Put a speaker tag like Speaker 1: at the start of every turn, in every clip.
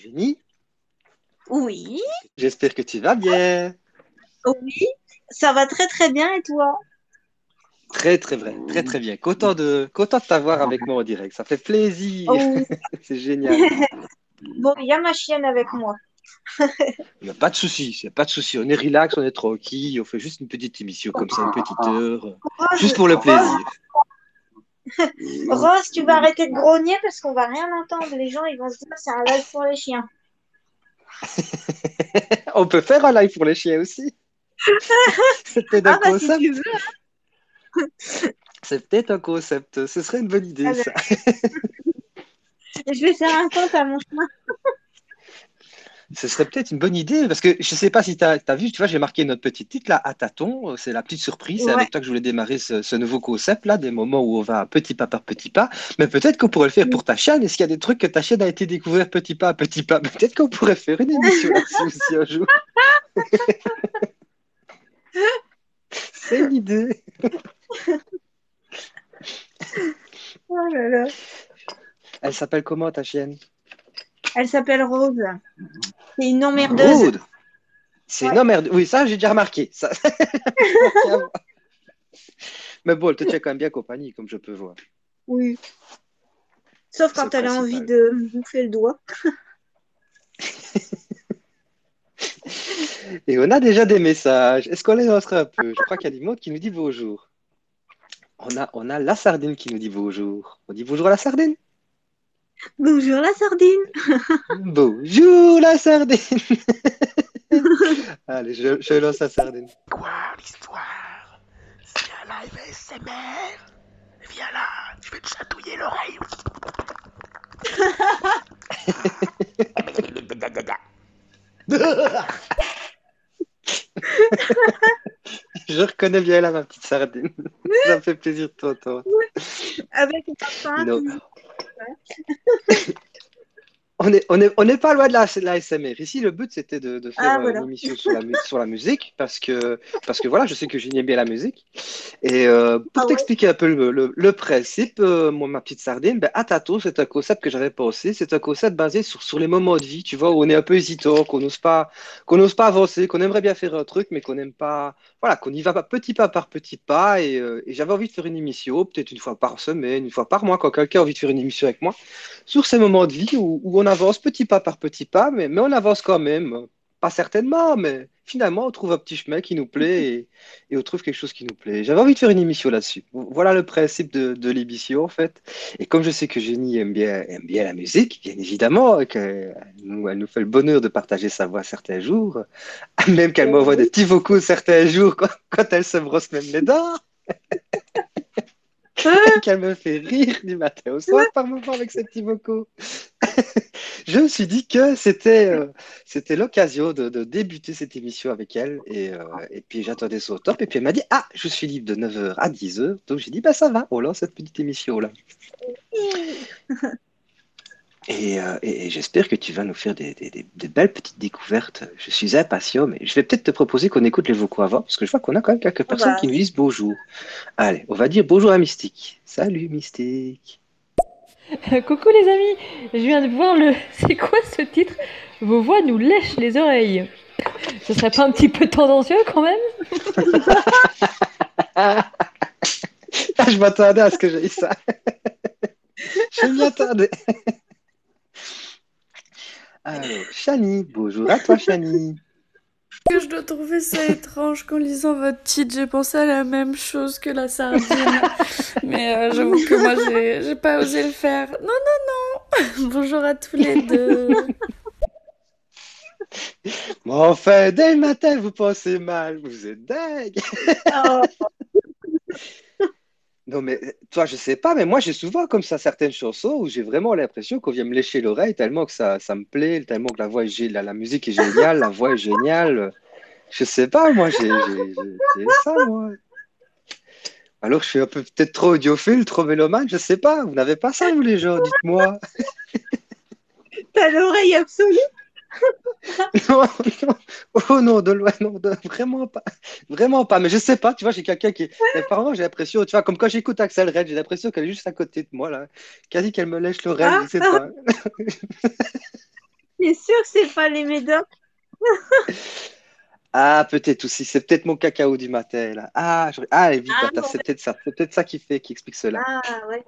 Speaker 1: Jenny,
Speaker 2: Oui,
Speaker 1: j'espère que tu vas bien.
Speaker 2: oui, ça va très très bien et toi?
Speaker 1: Très, très vrai, très, très bien. Content de, content de t'avoir avec moi en direct. Ça fait plaisir.
Speaker 2: Oh,
Speaker 1: C'est génial.
Speaker 2: bon, il y a ma chienne avec moi.
Speaker 1: Il n'y a pas de souci, il n'y a pas de souci. On est relax, on est tranquille. On fait juste une petite émission comme ça, une petite heure. Juste pour le plaisir.
Speaker 2: Rose, tu vas arrêter de grogner parce qu'on va rien entendre. Les gens, ils vont se dire c'est un live pour les chiens.
Speaker 1: On peut faire un live pour les chiens aussi. C'est peut-être un
Speaker 2: Ah bah si
Speaker 1: concept.
Speaker 2: veux.
Speaker 1: C'est peut-être un concept. Ce serait une bonne idée,
Speaker 2: Ah bah,
Speaker 1: ça.
Speaker 2: je vais faire un compte à mon chemin.
Speaker 1: Ce serait peut-être une bonne idée parce que je ne sais pas si tu as, vu, tu vois, j'ai marqué notre petit titre là, à tâtons. C'est la petite surprise. C'est avec toi que je voulais démarrer ce, ce nouveau concept là, des moments où on va petit pas par petit pas. Mais peut-être qu'on pourrait le faire pour ta chaîne. Est-ce qu'il y a des trucs que ta chaîne a été découvert petit pas à petit pas? Peut-être qu'on pourrait faire une émission là-dessus aussi un jour. C'est l'idée.
Speaker 2: Oh là là.
Speaker 1: Elle s'appelle comment ta chienne
Speaker 2: Elle s'appelle Rose. C'est une emmerdeuse.
Speaker 1: Rode. C'est
Speaker 2: Ouais.
Speaker 1: non merde. Oui, ça j'ai déjà remarqué. Ça... Mais bon, elle te tient quand même bien compagnie, comme je peux voir.
Speaker 2: Oui. Sauf quand elle a envie de me bouffer le doigt.
Speaker 1: Et on a déjà des messages. Est-ce qu'on les lancerait un peu? Je crois qu'il y a du monde qui nous dit bonjour. On a, on a la sardine qui nous dit bonjour. On dit bonjour à la sardine.
Speaker 2: Bonjour la sardine.
Speaker 1: Bonjour la sardine. Allez, je, je lance la sardine.
Speaker 3: Quoi l'histoire? C'est un live ASMR Viens là, je vais te chatouiller l'oreille.
Speaker 1: Je reconnais bien là ma petite sardine. Ça me fait plaisir de t'entendre.
Speaker 2: Avec un pain.
Speaker 1: On n'est on est, on est pas loin de la, de la ASMR. Ici, le but, c'était de, de faire
Speaker 2: Ah,
Speaker 1: euh,
Speaker 2: voilà.
Speaker 1: une émission sur la, mu- sur la musique parce que, parce que voilà, je sais que j'aime bien la musique. Et euh, pour
Speaker 2: Ah ouais
Speaker 1: t'expliquer un peu le, le- le principe, euh, moi, ma petite sardine, ben, Atato, c'est un concept que j'avais pensé. C'est un concept basé sur, sur les moments de vie, tu vois, où on est un peu hésitant, qu'on n'ose pas, qu'on n'ose pas avancer, qu'on aimerait bien faire un truc, mais qu'on n'aime pas, voilà, qu'on y va pas petit pas par petit pas. Et, euh, et j'avais envie de faire une émission, peut-être une fois par semaine, une fois par mois, quand quelqu'un a envie de faire une émission avec moi sur ces moments de vie où, où on avance petit pas par petit pas, mais, mais on avance quand même. Pas certainement, mais finalement, on trouve un petit chemin qui nous plaît et, et on trouve quelque chose qui nous plaît. J'avais envie de faire une émission là-dessus. Voilà le principe de, de l'émission, en fait. Et comme je sais que Jenny aime bien, aime bien la musique, bien évidemment, qu'elle nous, elle nous fait le bonheur de partager sa voix certains jours, même qu'elle m'envoie des petits vocaux certains jours quand, quand elle se brosse même les dents. qu'elle me fait rire du matin au soir par moment avec ses petits vocaux. je me suis dit que c'était euh, c'était l'occasion de, de débuter cette émission avec elle. Et, euh, et puis j'attendais ça au top. Et puis elle m'a dit ah je suis libre de 9h à 10h donc j'ai dit bah ça va. On lance cette petite émission là et, euh, et- et j'espère que tu vas nous faire des, des- des- des belles petites découvertes je suis impatient mais je vais peut-être te proposer qu'on écoute les vocaux avant parce que je vois qu'on a quand même quelques personnes qui nous disent bonjour allez on va dire bonjour à Mystique salut Mystique
Speaker 4: Coucou les amis, je viens de voir le. C'est quoi ce titre? Vos voix nous lèchent les oreilles. Ce serait pas un petit peu tendancieux quand même?
Speaker 1: Ah, je m'attendais à ce que j'ai ça. je m'y attendais. Alors, Chani, bonjour à toi, Chani.
Speaker 5: que je dois trouver ça étrange qu'en lisant votre titre, j'ai pensé à la même chose que la sardine. Mais euh, j'avoue que moi, j'ai j'ai pas osé le faire. Non, non, non. Bonjour à tous les deux.
Speaker 1: Bon, enfin, dès le matin, vous pensez mal, vous êtes dingue.
Speaker 2: Oh,
Speaker 1: Non, mais toi, je sais pas, mais moi, j'ai souvent comme ça certaines chansons où j'ai vraiment l'impression qu'on vient me lécher l'oreille tellement que ça, ça me plaît, tellement que la voix est la, la musique est géniale, la voix est géniale. Je sais pas, moi, j'ai- j'ai ça, moi. Alors, je suis un peu peut-être trop audiophile, trop mélomane, je sais pas. Vous n'avez pas ça, vous, les gens, dites-moi.
Speaker 2: T'as l'oreille absolue?
Speaker 1: Non, non. Oh non, de loin, non, de- vraiment pas. Vraiment pas. Mais je sais pas, tu vois, j'ai quelqu'un qui. Apparemment, j'ai l'impression, tu vois, comme quand j'écoute Axel Red, j'ai l'impression qu'elle est juste à côté de moi, là. Quasi qu'elle me lèche l'oreille, je sais pas.
Speaker 2: C'est sûr que c'est pas les médocs?
Speaker 1: Ah, peut-être aussi. C'est peut-être mon cacao du matin, là. Ah, je... ah
Speaker 2: Ah, bon.
Speaker 1: c'est peut-être ça. C'est peut-être ça qui fait, qui explique cela.
Speaker 2: Ah ouais.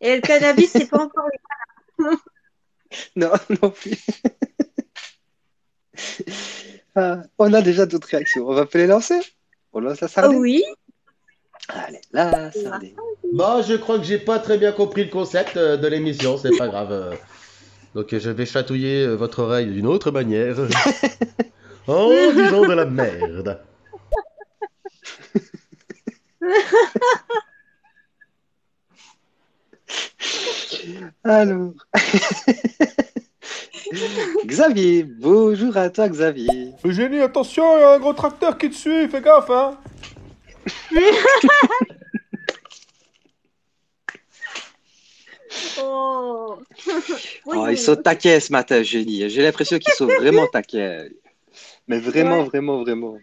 Speaker 2: Et le cannabis, c'est pas encore
Speaker 1: Non, non plus. Ah, on a déjà d'autres réactions. On va pas les lancer On lance la sardine
Speaker 2: oui.
Speaker 1: Allez, la sardine.
Speaker 3: Bah, je crois que j'ai pas très bien compris le concept euh, de l'émission, c'est pas grave. euh. Donc, je vais chatouiller euh, votre oreille d'une autre manière. en disant de la merde.
Speaker 1: Alors. Xavier, bonjour à toi Xavier.
Speaker 6: Eugénie, attention, il y a un gros tracteur qui te suit, fais gaffe, hein.
Speaker 2: Oh.
Speaker 1: Oh, ils sont taquets ce matin, Eugénie. J'ai l'impression qu'ils sont vraiment taquets. Mais vraiment,
Speaker 2: Ouais.
Speaker 1: vraiment, vraiment.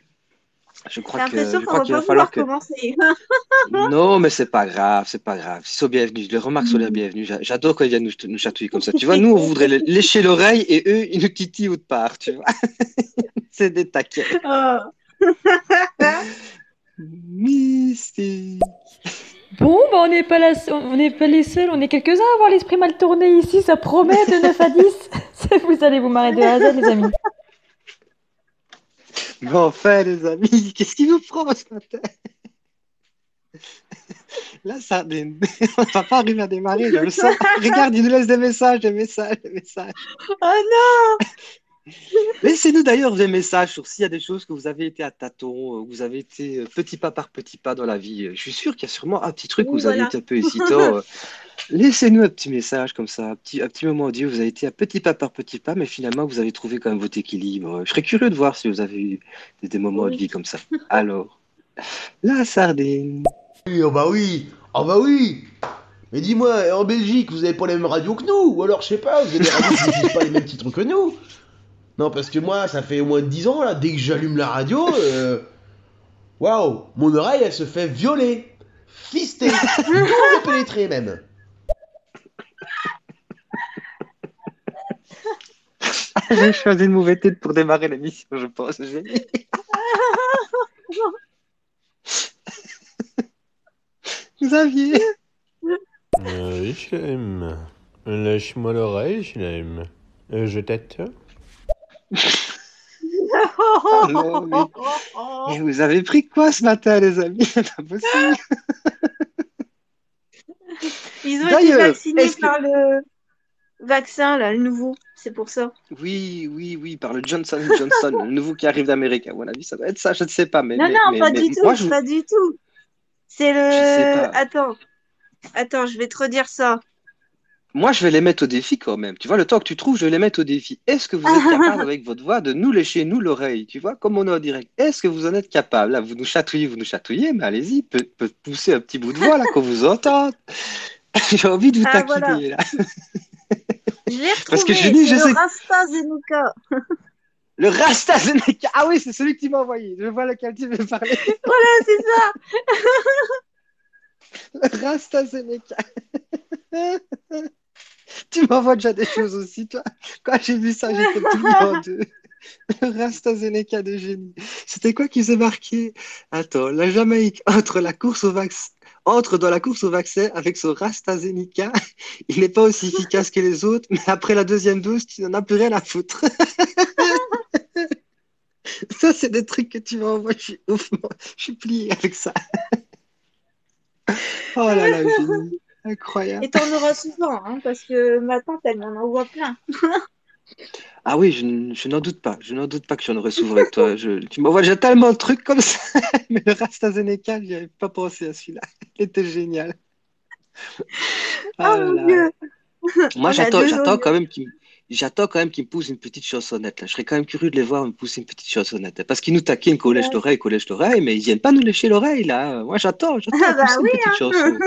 Speaker 1: Je
Speaker 2: J'ai
Speaker 1: crois que, je crois
Speaker 2: va
Speaker 1: qu'il va
Speaker 2: pas
Speaker 1: falloir
Speaker 2: vouloir
Speaker 1: que.
Speaker 2: commencer.
Speaker 1: Non, mais c'est pas grave, c'est pas grave. Ils sont bienvenus. Les remarques sont les bienvenues. J'a- J'adore quand ils viennent nous, nous chatouiller comme ça. Tu vois, nous, on voudrait lécher l'oreille et eux, ils nous titillent autre part, tu vois. c'est des taquets.
Speaker 2: Oh.
Speaker 1: Mystique.
Speaker 4: Bon, bah on n'est pas, la- on n'est pas les seuls, on est quelques-uns à avoir l'esprit mal tourné ici, ça promet de 9 à 10. vous allez vous marrer de Z, les amis.
Speaker 1: Mais enfin, les amis, qu'est-ce qui vous prend ce matin? Là, ça, on va pas arriver à démarrer, je le sens. Regarde, il nous laisse des messages, des messages, des messages.
Speaker 2: Oh non
Speaker 1: Laissez-nous d'ailleurs des messages sur s'il y a des choses que vous avez été à tâtons, euh, que vous avez été euh, petit pas par petit pas dans la vie. Euh, Je suis sûr qu'il y a sûrement un petit truc où vous avez été un peu hésitant. Laissez-nous un petit message comme ça, un petit, un petit moment Dieu. Vous avez été à petit pas par petit pas, mais finalement vous avez trouvé quand même votre équilibre. Je serais curieux de voir si vous avez eu des, des moments de vie comme ça. Alors, la sardine.
Speaker 3: Oui, oh bah oui, oh bah oui. Mais dis-moi, en Belgique, vous avez pas les mêmes radios que nous Ou alors, je sais pas, vous avez des radios qui diffusent pas les mêmes titres que nous Non, parce que moi, ça fait au moins 10 ans, là, dès que j'allume la radio, euh, waouh, mon oreille, elle se fait violer, fister, pénétrer même.
Speaker 1: J'ai choisi une mauvaise tête pour démarrer l'émission, je pense. Xavier.
Speaker 6: Euh, oui, je l'aime. Lâche-moi l'oreille, je l'aime. Euh, je t'attends.
Speaker 1: Non, mais- Et vous avez pris quoi ce matin, les amis? C'est pas possible.
Speaker 2: Ils ont été vaccinés
Speaker 1: que-
Speaker 2: par le vaccin, là, le nouveau. C'est pour ça.
Speaker 1: Oui, oui, oui, par le Johnson Johnson, le nouveau qui arrive d'Amérique. À mon avis, ça doit être ça, je ne sais pas. Mais,
Speaker 2: non,
Speaker 1: mais-
Speaker 2: non,
Speaker 1: mais-
Speaker 2: pas
Speaker 1: mais
Speaker 2: du tout.
Speaker 1: moi, je-
Speaker 2: Pas du tout. C'est le. Attends. Attends, je vais te redire ça.
Speaker 1: Moi, je vais les mettre au défi quand même. Tu vois, le temps que tu trouves, je vais les mettre au défi. Est-ce que vous êtes capable, avec votre voix, de nous lécher, nous, l'oreille Tu vois, comme on est en direct? Est-ce que vous en êtes capable? Là, vous nous chatouillez, vous nous chatouillez, mais allez-y, peut, peut pousser un petit bout de voix, là, qu'on vous entende. J'ai envie de vous
Speaker 2: Ah,
Speaker 1: taquiner, là.
Speaker 2: Je.
Speaker 1: Parce que je dis, je
Speaker 2: c'est
Speaker 1: sais-
Speaker 2: le AstraZeneca.
Speaker 1: Le RastaZeneca. Ah oui, c'est celui que tu m'as envoyé. Je vois lequel tu veux parler.
Speaker 2: Voilà, c'est ça.
Speaker 1: Le RastaZeneca. tu m'envoies déjà des choses aussi, toi. Quand j'ai vu ça, j'étais deux. Le RastaZeneca de génie. C'était quoi qui s'est marqué? Attends, la Jamaïque entre la course au vaccin. Entre dans la course au vaccin avec son RastaZeneca. Il n'est pas aussi efficace que les autres, mais après la deuxième dose, tu n'en as plus rien à foutre. Ça, c'est des trucs que tu m'envoies. Je suis, ouf, je suis plié avec ça. Oh là là, génie. Incroyable.
Speaker 2: Et t'en auras souvent, hein, parce que ma tante, elle m'en envoie plein.
Speaker 1: Ah oui, je, je n'en doute pas. Je n'en doute pas que j'en aurais souvent avec toi. Je, tu m'envoies déjà tellement de trucs comme ça. Mais le AstraZeneca, j'y avais pas pensé à celui-là. Il était génial.
Speaker 2: Oh
Speaker 1: Ah là
Speaker 2: mon dieu.
Speaker 1: Moi, j'attends, j'attends quand même qu'il me- J'attends quand même qu'il me pousse une petite chansonnette. Là. Je serais quand même curieux de les voir me pousser une petite chansonnette. Parce qu'ils nous taquinent l'oreille, qu'on lèche l'oreille, mais ils viennent pas nous lécher l'oreille, là. Moi, j'attends, j'attends
Speaker 2: Ah bah oui,
Speaker 1: une petite chanson.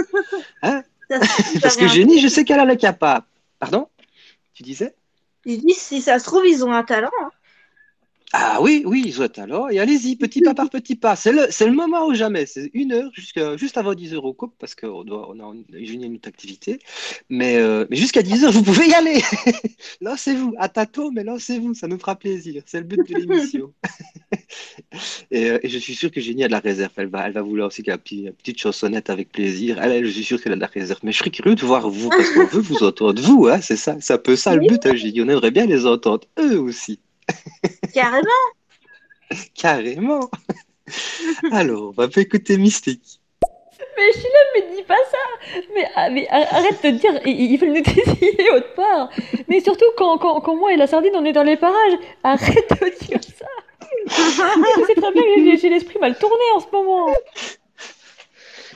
Speaker 1: Hein?
Speaker 2: Ça, ça
Speaker 1: Parce que. Génie, je sais qu'elle en est capable. Pardon? Tu disais?
Speaker 2: Ils disent, si ça se trouve, ils ont un talent. hein.
Speaker 1: Ah oui, oui, Zouette, alors. Et allez-y, petit pas par petit pas. C'est le, c'est le moment ou jamais. C'est une heure, jusqu'à, juste avant 10 heures au couple, parce qu'on doit, on a une, une autre activité. Mais, euh, mais jusqu'à 10 heures, vous pouvez y aller. lancez-vous. À tâtons, mais lancez-vous. Ça nous fera plaisir. C'est le but de l'émission. et, euh, et je suis sûr que Génie a de la réserve. Elle va, elle va vouloir aussi la petite, la petite chansonnette avec plaisir. Elle, elle, je suis sûr qu'elle a de la réserve. Mais je serais curieux de voir vous, parce qu'on veut vous entendre, vous. Hein, c'est ça. C'est un peu ça le but, hein, Génie. On aimerait bien les entendre, eux aussi.
Speaker 2: Carrément.
Speaker 1: Carrément. Alors, on va pas écouter Mystique.
Speaker 4: Mais Chilem, mais dis pas ça mais, ah, mais arrête de dire, ils ils veulent nous désiller autre part Mais surtout quand, quand, quand moi et la sardine on est dans les parages, arrête de dire ça Je sais très bien que j'ai- l'esprit mal tourné en ce moment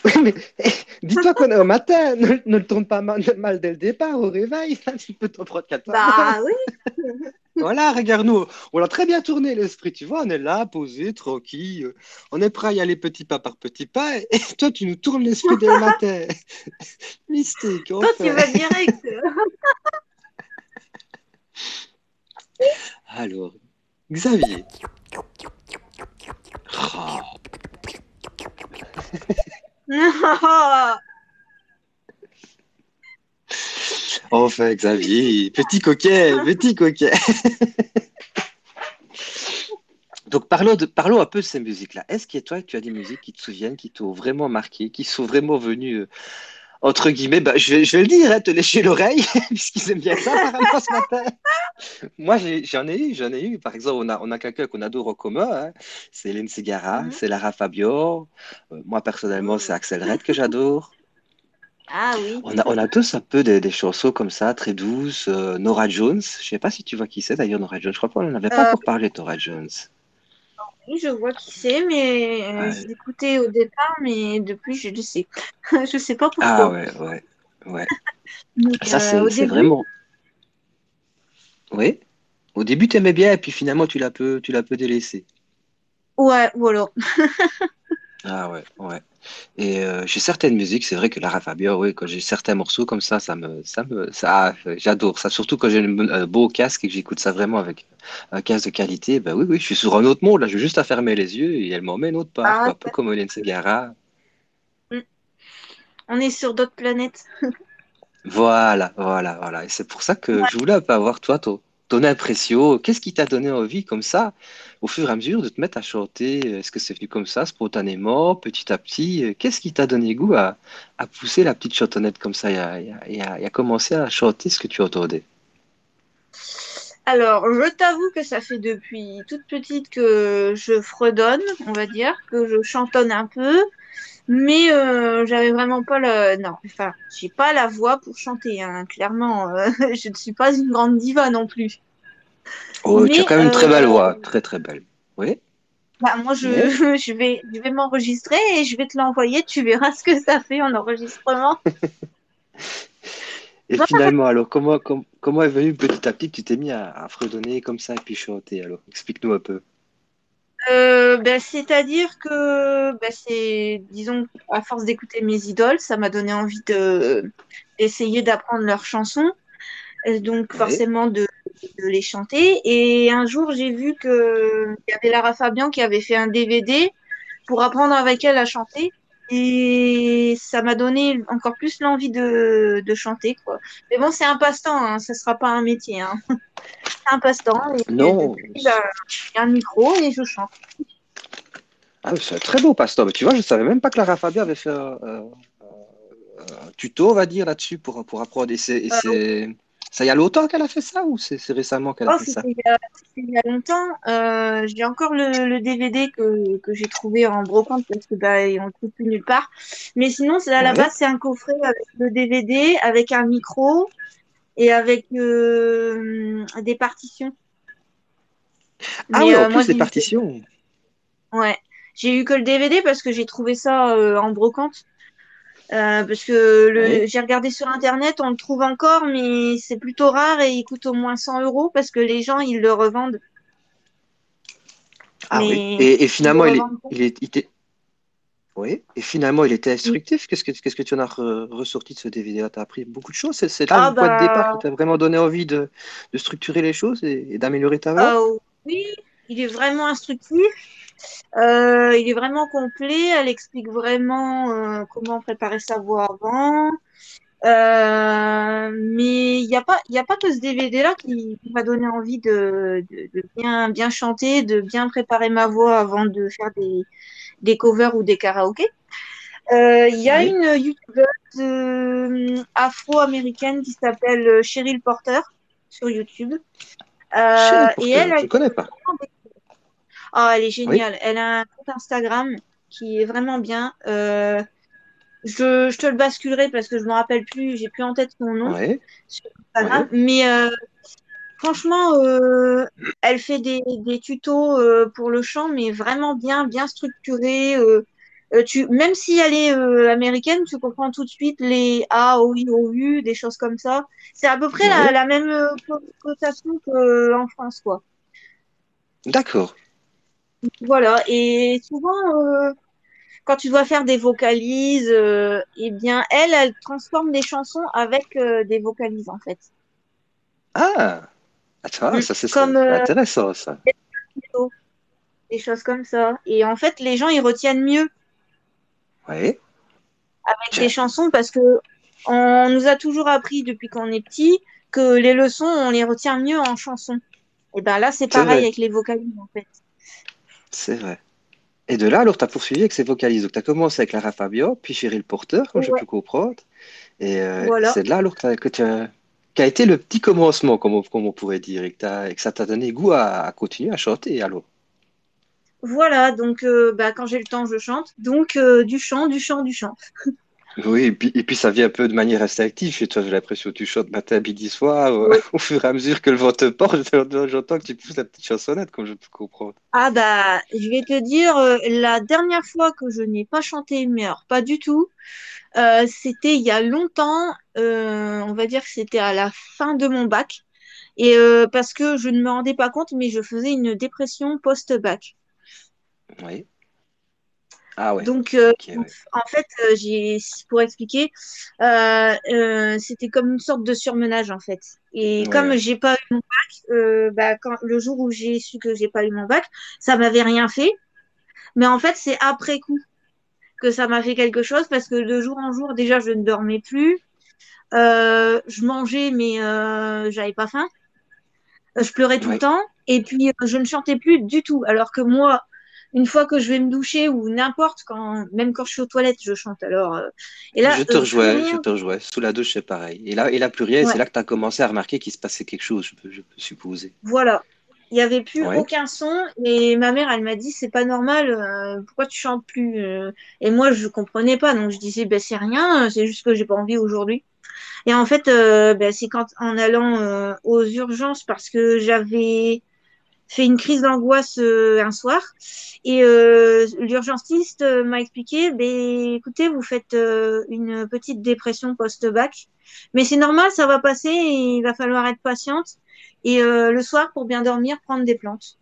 Speaker 1: Oui, mais eh, dis-toi qu'on est au matin. Ne, ne le tourne pas mal, mal dès le départ, au réveil. Tu peux t'en prendre 4
Speaker 2: Bah oui.
Speaker 1: Voilà, regarde-nous. On l'a très bien tourné l'esprit, tu vois. On est là, posé, tranquille. On est prêt à y aller petit pas par petit pas. Et toi, tu nous tournes l'esprit dès le matin. Mystique,
Speaker 2: Toi, tu vas direct.
Speaker 1: Alors, Xavier. Oh, enfin, Xavier. Petit coquet, petit coquet. Donc, parlons, de, parlons un peu de ces musiques-là. Est-ce que toi, tu as des musiques qui te souviennent, qui t'ont vraiment marqué, qui sont vraiment venues, euh, entre guillemets, bah, je, vais, je vais le dire, hein, te lécher l'oreille, puisqu'ils aiment bien ça apparemment ce matin. Moi, j'ai- j'en ai eu, j'en ai eu. Par exemple, on a, on a quelqu'un qu'on adore en commun, hein. c'est Hélène Segara,
Speaker 2: Mhm.
Speaker 1: c'est Lara Fabian. Euh, moi, personnellement, c'est Axel Red que j'adore.
Speaker 2: Ah oui.
Speaker 1: On a, on a tous un peu des, des chansons comme ça, très douces. Euh, Nora Jones, je sais pas si tu vois qui c'est d'ailleurs, Nora Jones. Je crois qu'on n'en avait pas
Speaker 2: Euh,
Speaker 1: encore parlé de Nora Jones.
Speaker 2: Oui, je vois qui c'est, mais euh,
Speaker 1: Ouais.
Speaker 2: je l'écoutais au départ, mais depuis, je le sais. je sais pas pourquoi.
Speaker 1: Ah ouais, ouais, ouais.
Speaker 2: Donc,
Speaker 1: Ça, c'est
Speaker 2: début,
Speaker 1: vraiment. Oui. Au début, tu aimais bien, et puis finalement, tu l'as peu, tu l'as peu délaissé.
Speaker 2: ouais, voilà.
Speaker 1: Ah ouais, ouais. Et euh, j'ai certaines musiques, c'est vrai que Lara Fabian, oui, quand j'ai certains morceaux comme ça, ça me, ça me, ça, ah, j'adore ça. Surtout quand j'ai un un beau casque et que j'écoute ça vraiment avec un casque de qualité, ben oui, oui, je suis sur un autre monde, là, j'ai juste à fermer les yeux et elle m'emmène autre part,
Speaker 2: Ah,
Speaker 1: quoi. Un peu comme Hélène Segara.
Speaker 2: On est sur d'autres planètes.
Speaker 1: Voilà, voilà, voilà. Et c'est pour ça que je voulais un peu avoir, toi, ton, ton impression. Qu'est-ce qui t'a donné envie, comme ça, au fur et à mesure, de te mettre à chanter? Est-ce que c'est venu comme ça, spontanément, petit à petit? Qu'est-ce qui t'a donné goût à, pousser la petite chantonnette comme ça? Et à- et à commencer à chanter ce que tu entendais?
Speaker 2: Alors, je t'avoue que ça fait depuis toute petite que je fredonne, on va dire, que je chantonne un peu, mais euh, j'avais vraiment pas le... Non, enfin, j'ai pas la voix pour chanter, hein, clairement. euh, je ne suis pas une grande diva non plus.
Speaker 1: Oh, tu as
Speaker 2: Mais,
Speaker 1: quand même une très belle
Speaker 2: euh,
Speaker 1: voix, très très belle. Oui?
Speaker 2: Bah, moi, je, vais, je vais m'enregistrer et je vais te l'envoyer. Tu verras ce que ça fait en enregistrement.
Speaker 1: Et finalement, alors, comment, com- comment est venu petit à petit que tu t'es mis à, à fredonner comme ça et puis chanter? Alors, explique-nous un peu.
Speaker 2: Euh, ben, c'est-à-dire que ben, c'est, disons, à force d'écouter mes idoles, ça m'a donné envie de d'essayer d'apprendre leurs chansons, et donc
Speaker 1: Ouais.
Speaker 2: forcément de, de les chanter. Et un jour, j'ai vu que il y avait Lara Fabian qui avait fait un DVD pour apprendre avec elle à chanter. Et ça m'a donné encore plus l'envie de, de chanter, quoi. Mais bon, c'est un passe-temps, hein, ça sera pas un métier, hein. C'est un passe-temps. Et
Speaker 1: Non.
Speaker 2: y a un micro et je chante.
Speaker 1: Ah, c'est un très beau passe-temps. Mais tu vois, je savais même pas que Lara Fabian avait fait un, un- un tuto, on va dire, là-dessus pour, pour apprendre. Et c'est,
Speaker 2: Euh,
Speaker 1: c'est- ça y a longtemps qu'elle a fait ça ou c'est, récemment qu'elle a
Speaker 2: Oh,
Speaker 1: fait ça?
Speaker 2: c'était il y a, longtemps. Euh, j'ai encore le, le DVD que, que j'ai trouvé en brocante parce que bah, on le trouve plus nulle part. Mais sinon, c'est à la
Speaker 1: Ouais.
Speaker 2: base, c'est un coffret avec le DVD, avec un micro et avec euh, des partitions.
Speaker 1: Ah
Speaker 2: Mais,
Speaker 1: oui, en
Speaker 2: euh, moi,
Speaker 1: plus, des partitions.
Speaker 2: Ouais, j'ai eu que le DVD parce que j'ai trouvé ça euh, en brocante. Euh, parce que le, j'ai regardé sur internet, on le trouve encore, mais c'est plutôt rare et il coûte au moins 100 euros parce que les gens ils le revendent.
Speaker 1: Ah oui. Et, et finalement, il est, il est, Oui. Et finalement, il était instructif. Qu'est-ce que, qu'est-ce que tu en as re- ressorti de ce DVD-là? T'as appris beaucoup de choses. C'est, c'est là
Speaker 2: Ah
Speaker 1: le point de départ
Speaker 2: bah
Speaker 1: qui t'a vraiment donné envie de, de structurer les choses et, et d'améliorer ta voix?
Speaker 2: euh, oui, il est vraiment instructif. Euh, il est vraiment complet. Elle explique vraiment euh, comment préparer sa voix avant. Euh, mais il n'y a pas, il a pas que ce DVD-là qui, qui m'a donné envie de, de, de bien, bien chanter, de bien préparer ma voix avant de faire des, des covers ou des karaokés. Il y a
Speaker 1: Oui.
Speaker 2: une youtubeuse afro-américaine qui s'appelle Cheryl Porter sur YouTube.
Speaker 1: Chérie,
Speaker 2: et elle,
Speaker 1: je
Speaker 2: a
Speaker 1: ne connais pas?
Speaker 2: Ah, elle est géniale. Elle a un compte Instagram qui est vraiment bien. Euh, je, je te le basculerai parce que je me rappelle plus, j'ai plus en tête son nom
Speaker 1: Ouais.
Speaker 2: sur Instagram. Mais euh, franchement, euh, elle fait des, des tutos pour le chant, mais vraiment bien, bien structurés. euh, tu, même si elle est américaine, tu comprends tout de suite les A, O, I, O, U, des choses comme ça. C'est à peu près la,
Speaker 1: Ouais.
Speaker 2: la même cotation qu'en France, quoi.
Speaker 1: D'accord.
Speaker 2: Voilà, et souvent, euh, quand tu dois faire des vocalises, euh, eh bien, elle, elle transforme des chansons avec euh, des vocalises, en fait.
Speaker 1: Ah, Attends,
Speaker 2: Mm.
Speaker 1: ça c'est intéressant ça.
Speaker 2: Des choses comme ça. Et en fait, les gens, ils retiennent mieux
Speaker 1: Oui.
Speaker 2: avec des chansons parce que on nous a toujours appris depuis qu'on est petit que les leçons, on les retient mieux en chanson. Et ben là, c'est pareil
Speaker 1: vrai.
Speaker 2: avec les vocalises, en fait.
Speaker 1: C'est vrai. Et de là, alors, tu as poursuivi avec ces vocalises. Donc, tu as commencé avec Lara Fabio, puis Cheryl Porter, comme je peux comprendre. Et euh,
Speaker 2: Voilà.
Speaker 1: c'est de là, alors, que, tu as, qu'a été le petit commencement, comme on, comme on pourrait dire, et que, t'as- et que ça t'a donné goût à, à continuer à chanter, alors.
Speaker 2: Voilà, donc euh, bah, quand j'ai le temps, je chante. Donc euh, du chant, du chant, du chant.
Speaker 1: Oui, et puis, et puis ça vient un peu de manière instinctive chez toi. J'ai l'impression que tu chantes matin, midi, soir. euh, au fur et à mesure que le vent te porte, j'entends que tu pousses la petite chansonnette, comme je peux comprendre.
Speaker 2: Ah bah, je vais te dire, euh, la dernière fois que je n'ai pas chanté, mais alors pas du tout, euh, c'était il y a longtemps, euh, on va dire que c'était à la fin de mon bac, et euh, parce que je ne me rendais pas compte, mais je faisais une dépression post-bac.
Speaker 1: Oui. Ah ouais.
Speaker 2: Donc, euh,
Speaker 1: ouais.
Speaker 2: en fait, euh, j'ai, pour expliquer, euh, c'était comme une sorte de surmenage en fait. Et
Speaker 1: Ouais,
Speaker 2: comme j'ai pas eu mon bac, bah, quand, le jour où j'ai su que j'ai pas eu mon bac, ça m'avait rien fait. Mais en fait, c'est après coup que ça m'a fait quelque chose parce que de jour en jour, déjà, je ne dormais plus. Je mangeais, mais j'avais pas faim. Je pleurais tout
Speaker 1: Ouais.
Speaker 2: le temps. Et puis, je ne chantais plus du tout. Alors que moi, une fois que je vais me doucher ou n'importe quand, même quand je suis aux toilettes, je chante. Alors, euh, et là,
Speaker 1: Je te
Speaker 2: euh,
Speaker 1: rejoins, je te rejoins. Sous la douche, c'est pareil. Et là, et là plus rien,
Speaker 2: Ouais.
Speaker 1: c'est là que tu as commencé à remarquer qu'il se passait quelque chose, je peux, je peux supposer.
Speaker 2: Voilà. Il n'y avait plus
Speaker 1: Ouais.
Speaker 2: aucun son et ma mère, elle m'a dit, c'est pas normal, euh, pourquoi tu chantes plus? Et moi, je comprenais pas, donc je disais, ben, c'est rien, c'est juste que j'ai pas envie aujourd'hui. Et en fait, euh, ben, c'est quand, en allant euh, aux urgences, parce que j'avais fait une crise d'angoisse euh, un soir, et euh, l'urgentiste euh, m'a expliqué, ben, écoutez, vous faites une petite dépression post-bac, mais c'est normal, ça va passer, et il va falloir être patiente. Et le soir, pour bien dormir, prendre des plantes.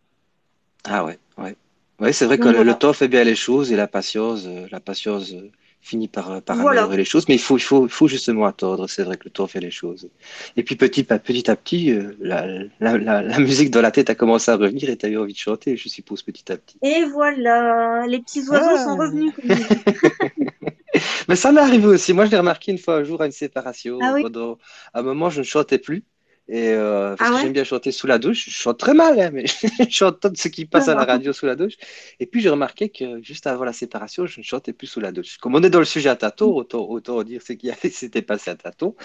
Speaker 1: Ah ouais, ouais. Ouais, c'est vrai que
Speaker 2: Donc,
Speaker 1: le,
Speaker 2: voilà.
Speaker 1: le temps fait bien les choses et la patience, la patience finit par, par
Speaker 2: Voilà.
Speaker 1: améliorer les choses, mais il faut, il faut, il faut justement attendre. C'est vrai que le temps fait les choses. Et puis petit à petit, à petit euh, la, la, la, la musique dans la tête a commencé à revenir et tu as eu envie de chanter, je suppose, petit à petit.
Speaker 2: Et voilà, les petits oiseaux
Speaker 1: Ah.
Speaker 2: sont revenus.
Speaker 1: Mais ça m'est arrivé aussi. Moi, je l'ai remarqué une fois un jour à une séparation.
Speaker 2: Ah oui
Speaker 1: Pendant un moment, je ne chantais plus. Et euh, parce
Speaker 2: Ah
Speaker 1: que j'aime bien chanter sous la douche. Je chante très mal, hein, mais j'entends ce qui passe à la radio sous la douche. Et puis, j'ai remarqué que juste avant la séparation, je ne chantais plus sous la douche. Comme on est dans le sujet à tâtons, autant, autant dire ce qui s'était passé à tâtons.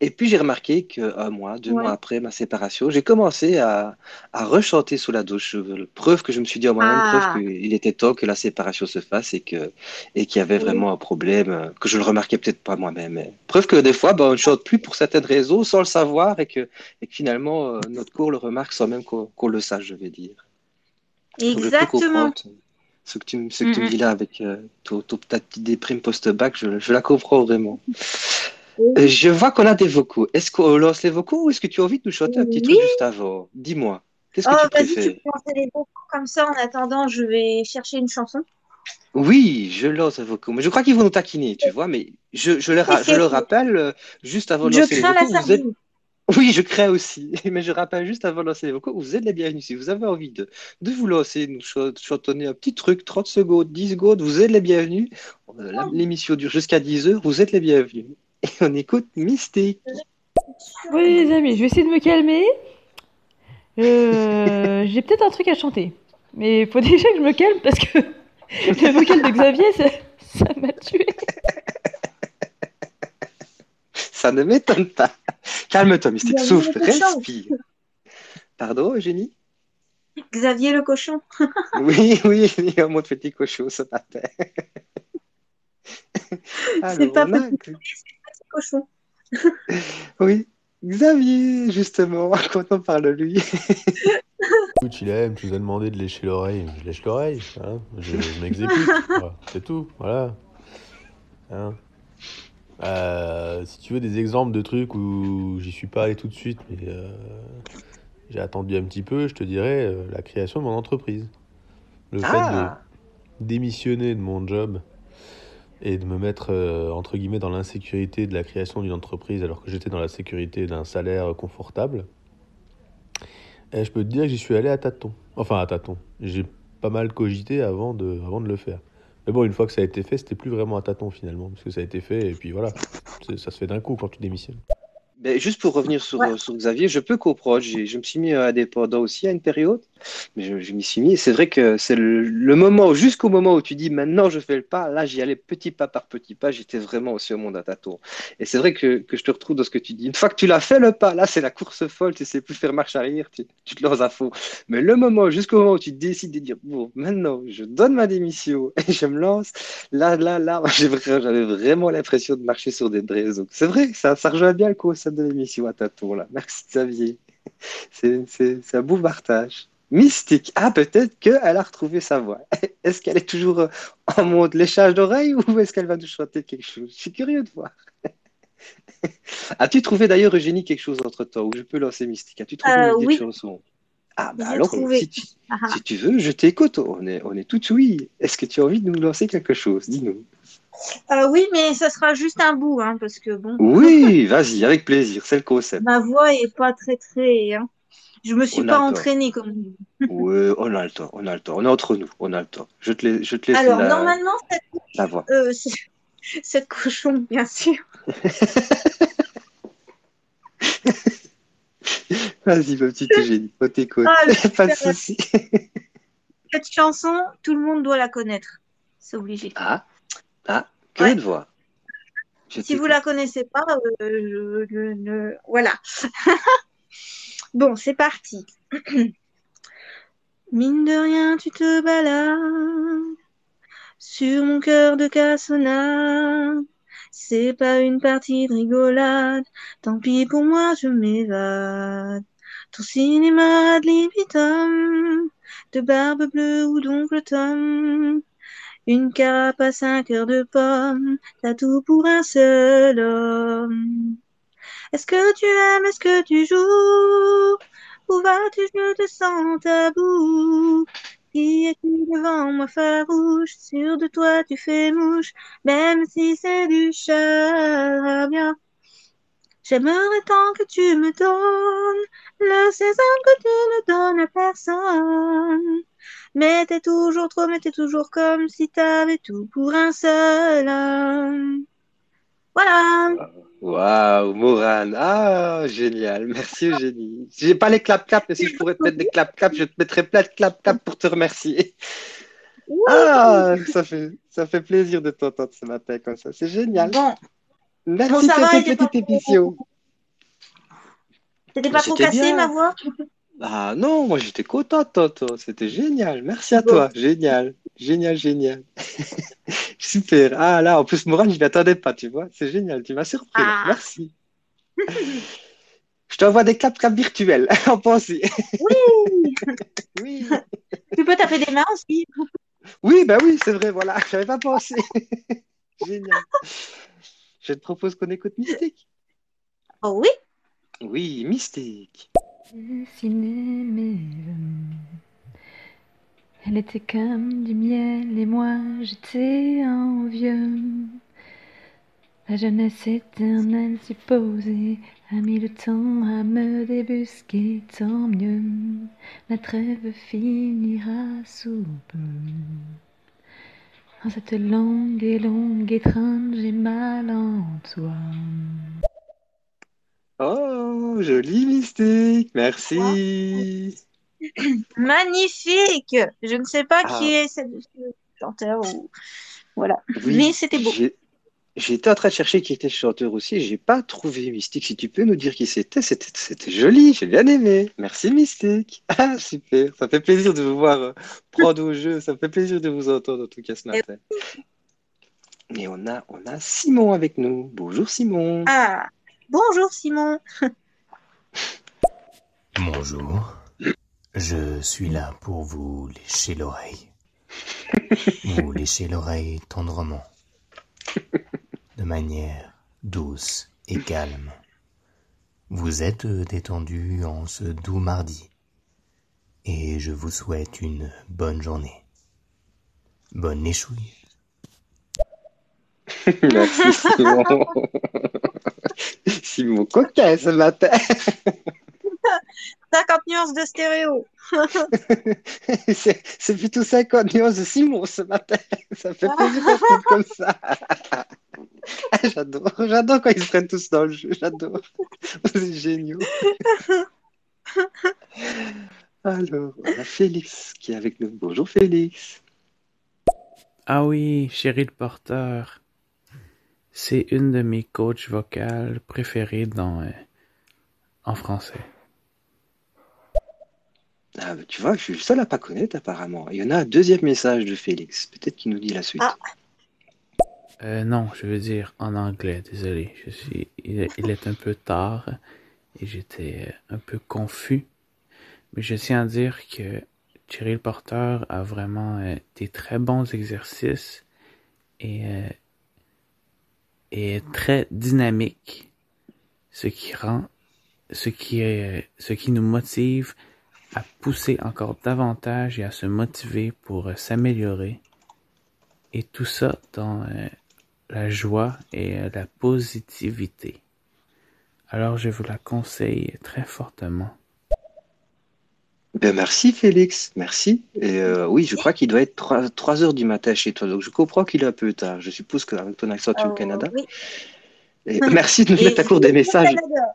Speaker 1: Et puis, j'ai remarqué qu'un mois, deux
Speaker 2: Ouais.
Speaker 1: mois après ma séparation, j'ai commencé à, à rechanter sous la douche. Preuve que je me suis dit en moi-même,
Speaker 2: Ah.
Speaker 1: preuve qu'il était temps que la séparation se fasse et que et qu'il y avait vraiment un problème euh, que je ne remarquais peut-être pas moi-même. Preuve que des fois, ben, on ne chante plus pour certaines raisons sans le savoir et que, et que finalement euh, notre corps le remarque sans même qu'on le sache, je vais dire. Je peux
Speaker 2: Exactement.
Speaker 1: ce que tu, me- ce que tu me dis là avec euh, ton, ton- ta petite déprime post-bac, je, je la comprends vraiment. Euh, je vois qu'on a des vocaux. Est-ce qu'on lance les vocaux ou est-ce que tu as envie de nous chanter un petit truc juste avant? Dis-moi, qu'est-ce que
Speaker 2: Oh,
Speaker 1: tu
Speaker 2: vas-y, tu
Speaker 1: préfères?
Speaker 2: peux lancer les vocaux comme ça. En attendant, je vais chercher une chanson.
Speaker 1: Oui, je lance un vocaux. Mais je crois qu'ils vont nous taquiner, tu vois. Mais je, je, le, ra- je le rappelle, euh, juste avant de lancer les vocaux, vous êtes... Oui, je crée aussi, mais je rappelle juste avant de lancer les vocaux, vous êtes les bienvenus. Si vous avez envie de, de vous lancer, nous ch- chantonner un petit truc, 30 secondes, 10 secondes, vous êtes les bienvenus. L'émission dure jusqu'à 10 heures, vous êtes les bienvenus. Et on écoute Mystique.
Speaker 4: Bon, les amis, je vais essayer de me calmer. Euh, j'ai peut-être un truc à chanter. Mais il faut déjà que je me calme parce que le vocal de Xavier, ça m'a tué.
Speaker 1: Ça ne m'étonne pas. Calme-toi, Mystique, souffle, respire. Pardon, Eugénie?
Speaker 2: Xavier le cochon.
Speaker 1: Oui, oui, il y a mon petit cochon ce matin. Alors,
Speaker 2: pas
Speaker 1: a-
Speaker 2: Cochon.
Speaker 1: Oui, Xavier, justement, quand on parle de lui.
Speaker 6: Écoute, il aime, tu nous as demandé de lécher l'oreille. Je lèche l'oreille, hein. je, je m'exécute. C'est tout, voilà. Hein. Euh, si tu veux des exemples de trucs où j'y suis pas allé tout de suite, mais euh, j'ai attendu un petit peu, je te dirais euh, la création de mon entreprise. Le fait
Speaker 1: Ah,
Speaker 6: de démissionner de mon job et de me mettre entre guillemets dans l'insécurité de la création d'une entreprise alors que j'étais dans la sécurité d'un salaire confortable. Et je peux te dire que j'y suis allé à tâtons. Enfin, à tâtons. J'ai pas mal cogité avant de, avant de le faire. Mais bon, une fois que ça a été fait, c'était plus vraiment à tâtons finalement, parce que ça a été fait et puis voilà. Ça se fait d'un coup quand tu démissionnes.
Speaker 1: Ben, juste pour revenir sur,
Speaker 2: Ouais.
Speaker 1: sur Xavier, je peux comprendre. J'ai- Je me suis mis indépendant aussi à une période, mais je, m'y suis mis. C'est vrai que c'est le, moment, jusqu'au moment où tu dis maintenant je fais le pas, là j'y allais petit pas par petit pas, j'étais vraiment aussi au monde à tâtons. Et c'est vrai que, que je te retrouve dans ce que tu dis. Une fois que tu l'as fait le pas, là c'est la course folle, tu sais plus faire marche arrière, tu, te lances à fond. Mais le moment, jusqu'au moment où tu décides de dire bon, maintenant je donne ma démission et je me lance, là, là, là, j'avais vraiment l'impression de marcher sur des braises. C'est vrai, ça, ça rejoint bien le concept de l'émission à tâtons, là. Merci Xavier. C'est un beau partage. Mystique. Ah, peut-être qu'elle a retrouvé sa voix. Est-ce qu'elle est toujours euh, en mode léchage d'oreille ou est-ce qu'elle va nous chanter quelque chose? Je suis curieux de voir. As-tu trouvé d'ailleurs, Eugénie, quelque chose entre-temps où je peux lancer Mystique? As-tu trouvé
Speaker 2: Euh,
Speaker 1: une
Speaker 2: oui.
Speaker 1: chanson? Ah, bah alors,
Speaker 2: trouvé.
Speaker 1: si tu,
Speaker 2: Ah, ah.
Speaker 1: si tu veux, je t'écoute. On est, on est tout oui. Est-ce que tu as envie de nous lancer quelque chose? Dis-nous.
Speaker 2: Euh, oui, mais ça sera juste un bout, hein, parce que bon,
Speaker 1: Oui, vas-y, avec plaisir, c'est le concept.
Speaker 2: ma voix est pas très très. Hein. Je me suis
Speaker 1: On
Speaker 2: pas entraînée comme vous.
Speaker 1: Oui, on a le temps, on a le temps. On est entre nous, on a le temps. Je te laisse, je te laisse
Speaker 2: Alors,
Speaker 1: la,
Speaker 2: normalement, cette,
Speaker 1: la voix.
Speaker 2: euh, cette cochon, bien sûr.
Speaker 1: Vas-y, ma petite Eugénie, on t'écoute.
Speaker 2: Ah,
Speaker 1: Pas de souci.
Speaker 2: Cette chanson, tout le monde doit la connaître. C'est obligé.
Speaker 1: Ah, ah, que
Speaker 2: Ouais.
Speaker 1: de voix. Je
Speaker 2: Si vous la connaissez pas, euh, je- je- je- voilà. Bon, c'est parti. Mine de rien, tu te balades sur mon cœur de cassonade. C'est pas une partie de rigolade. Tant pis pour moi, je m'évade. Ton cinéma de libitum, de barbe bleue ou d'oncle Tom. Une carapace, un cœur de pomme, t'as tout pour un seul homme. Est-ce que tu aimes, est-ce que tu joues? Où vas-tu, je te sens tabou Qui es-tu devant moi farouche Sûr de toi, tu fais mouche, même si c'est du charabia. J'aimerais tant que tu me donnes le sésame que tu ne donnes à personne. Mais t'es toujours trop, mais t'es toujours comme si t'avais tout pour un seul homme. Voilà.
Speaker 1: Waouh, Morane. Ah, génial. Merci, Eugénie. J'ai pas les clap-clap, mais si je pourrais te mettre des clap-clap, je te mettrais plein de clap-clap pour te remercier. Ah, ça fait, ça fait plaisir de t'entendre ce matin comme ça. C'est génial.
Speaker 2: Bon,
Speaker 1: Merci
Speaker 2: Bon, ça
Speaker 1: pour
Speaker 2: va,
Speaker 1: cette petite émission.
Speaker 2: t'étais pas trop cassé ma voix?
Speaker 1: Ah non, moi j'étais content, Toto. C'était génial. Merci à
Speaker 2: Bon.
Speaker 1: toi. Génial. Génial, génial. Super. Ah là, en plus, Morane, je m'y attendais pas, tu vois. C'est génial. Tu m'as surpris.
Speaker 2: Ah.
Speaker 1: Merci. Je t'envoie des clap-clap virtuels en pensée.
Speaker 2: Oui.
Speaker 1: Oui.
Speaker 2: Tu peux taper des mains aussi.
Speaker 1: Oui, bah oui, c'est vrai, voilà. J'avais pas pensé. Génial. Je te propose qu'on écoute Mystique.
Speaker 2: Oh oui.
Speaker 1: Oui, Mystique.
Speaker 4: Elle était comme du miel et moi j'étais envieux. La jeunesse éternelle supposée a mis le temps à me débusquer, tant mieux. La trêve finira sous peu. En cette longue et longue étreinte, j'ai mal en toi.
Speaker 1: Oh, joli mystique, merci.
Speaker 2: Magnifique. Je ne sais pas
Speaker 1: Ah.
Speaker 2: qui est ce ce chanteur ou voilà.
Speaker 1: Oui,
Speaker 2: Mais c'était beau.
Speaker 1: J'étais en train de chercher qui était le chanteur aussi, j'ai pas trouvé Mystique. Si tu peux nous dire qui c'était, c'était joli, j'ai bien aimé. Merci Mystique. Ah, super, ça fait plaisir de vous voir euh, prendre au jeu, ça me fait plaisir de vous entendre en tout cas ce matin. Et on a, on a Simon avec nous. Bonjour Simon.
Speaker 2: Ah, bonjour Simon.
Speaker 7: Bonjour. Je suis là pour vous lécher l'oreille. Vous lécher l'oreille tendrement. De manière douce et calme. Vous êtes détendu en ce doux mardi. Et je vous souhaite une bonne journée. Bonne échouille.
Speaker 1: Merci Simon. Simon ce matin.
Speaker 2: 50 nuances de stéréo.
Speaker 1: C'est plutôt 50 nuances de Simon ce matin. Ça fait plaisir qu'on comme ça. Ah, J'adore, j'adore quand ils se prennent tous dans le jeu, j'adore. C'est génial. Alors, on a Félix qui est avec nous. Bonjour Félix.
Speaker 8: Ah oui, Cheryl Porter. C'est une de mes coachs vocales préférées dans, euh, en français.
Speaker 1: Ah, bah, tu vois, je suis le seul à pas connaître apparemment. Il y en a un deuxième message de Félix. Peut-être qu'il nous dit la suite.
Speaker 2: Ah.
Speaker 8: Euh, non, je veux dire en anglais, désolé. Je suis, il, est- un peu tard et j'étais un peu confus. Mais je tiens à dire que Cheryl Porter a vraiment euh, des très bons exercices et, euh, très dynamique, ce qui rend, ce qui ce qui nous motive à pousser encore davantage et à se motiver pour euh, s'améliorer. Et tout ça dans euh, la joie et euh, la positivité. Alors je vous la conseille très fortement.
Speaker 1: Ben merci Félix, merci. Et euh, oui, je crois qu'il doit être 3, 3 heures du matin chez toi, donc je comprends qu'il est un peu tard. Je suppose qu'avec ton accent, tu es au
Speaker 2: Euh,
Speaker 1: Canada.
Speaker 2: oui.
Speaker 1: Et merci de nous
Speaker 2: Et
Speaker 1: mettre à court des messages.
Speaker 2: Canada.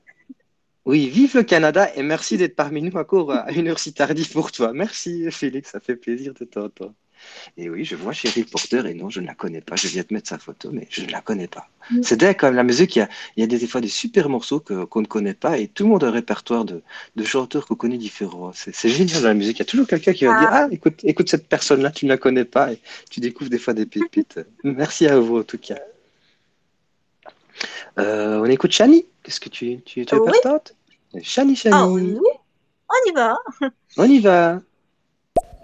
Speaker 1: Oui, vive le Canada et merci d'être parmi nous encore à une heure si tardive pour toi. Merci Félix, ça fait plaisir de t'entendre. Et oui, je vois Chérie Porter et non, je ne la connais pas. Je viens de mettre sa photo, mais je ne la connais pas. C'est dingue quand même la musique, il y a, il y a des, des fois des super morceaux que- qu'on ne connaît pas et tout le monde a un répertoire de, de chanteurs qu'on connaît différents. C'est c'est génial dans la musique. Il y a toujours quelqu'un qui va
Speaker 2: Ah.
Speaker 1: dire Ah, écoute, écoute cette personne-là, tu ne la connais pas et tu découvres des fois des pépites. Merci à vous en tout cas. Euh, on écoute Chani. Qu'est-ce que tu, tu, tu es
Speaker 2: Oui.
Speaker 1: partante Chani, Chani.
Speaker 2: Ah oui, on y va.
Speaker 1: On y va.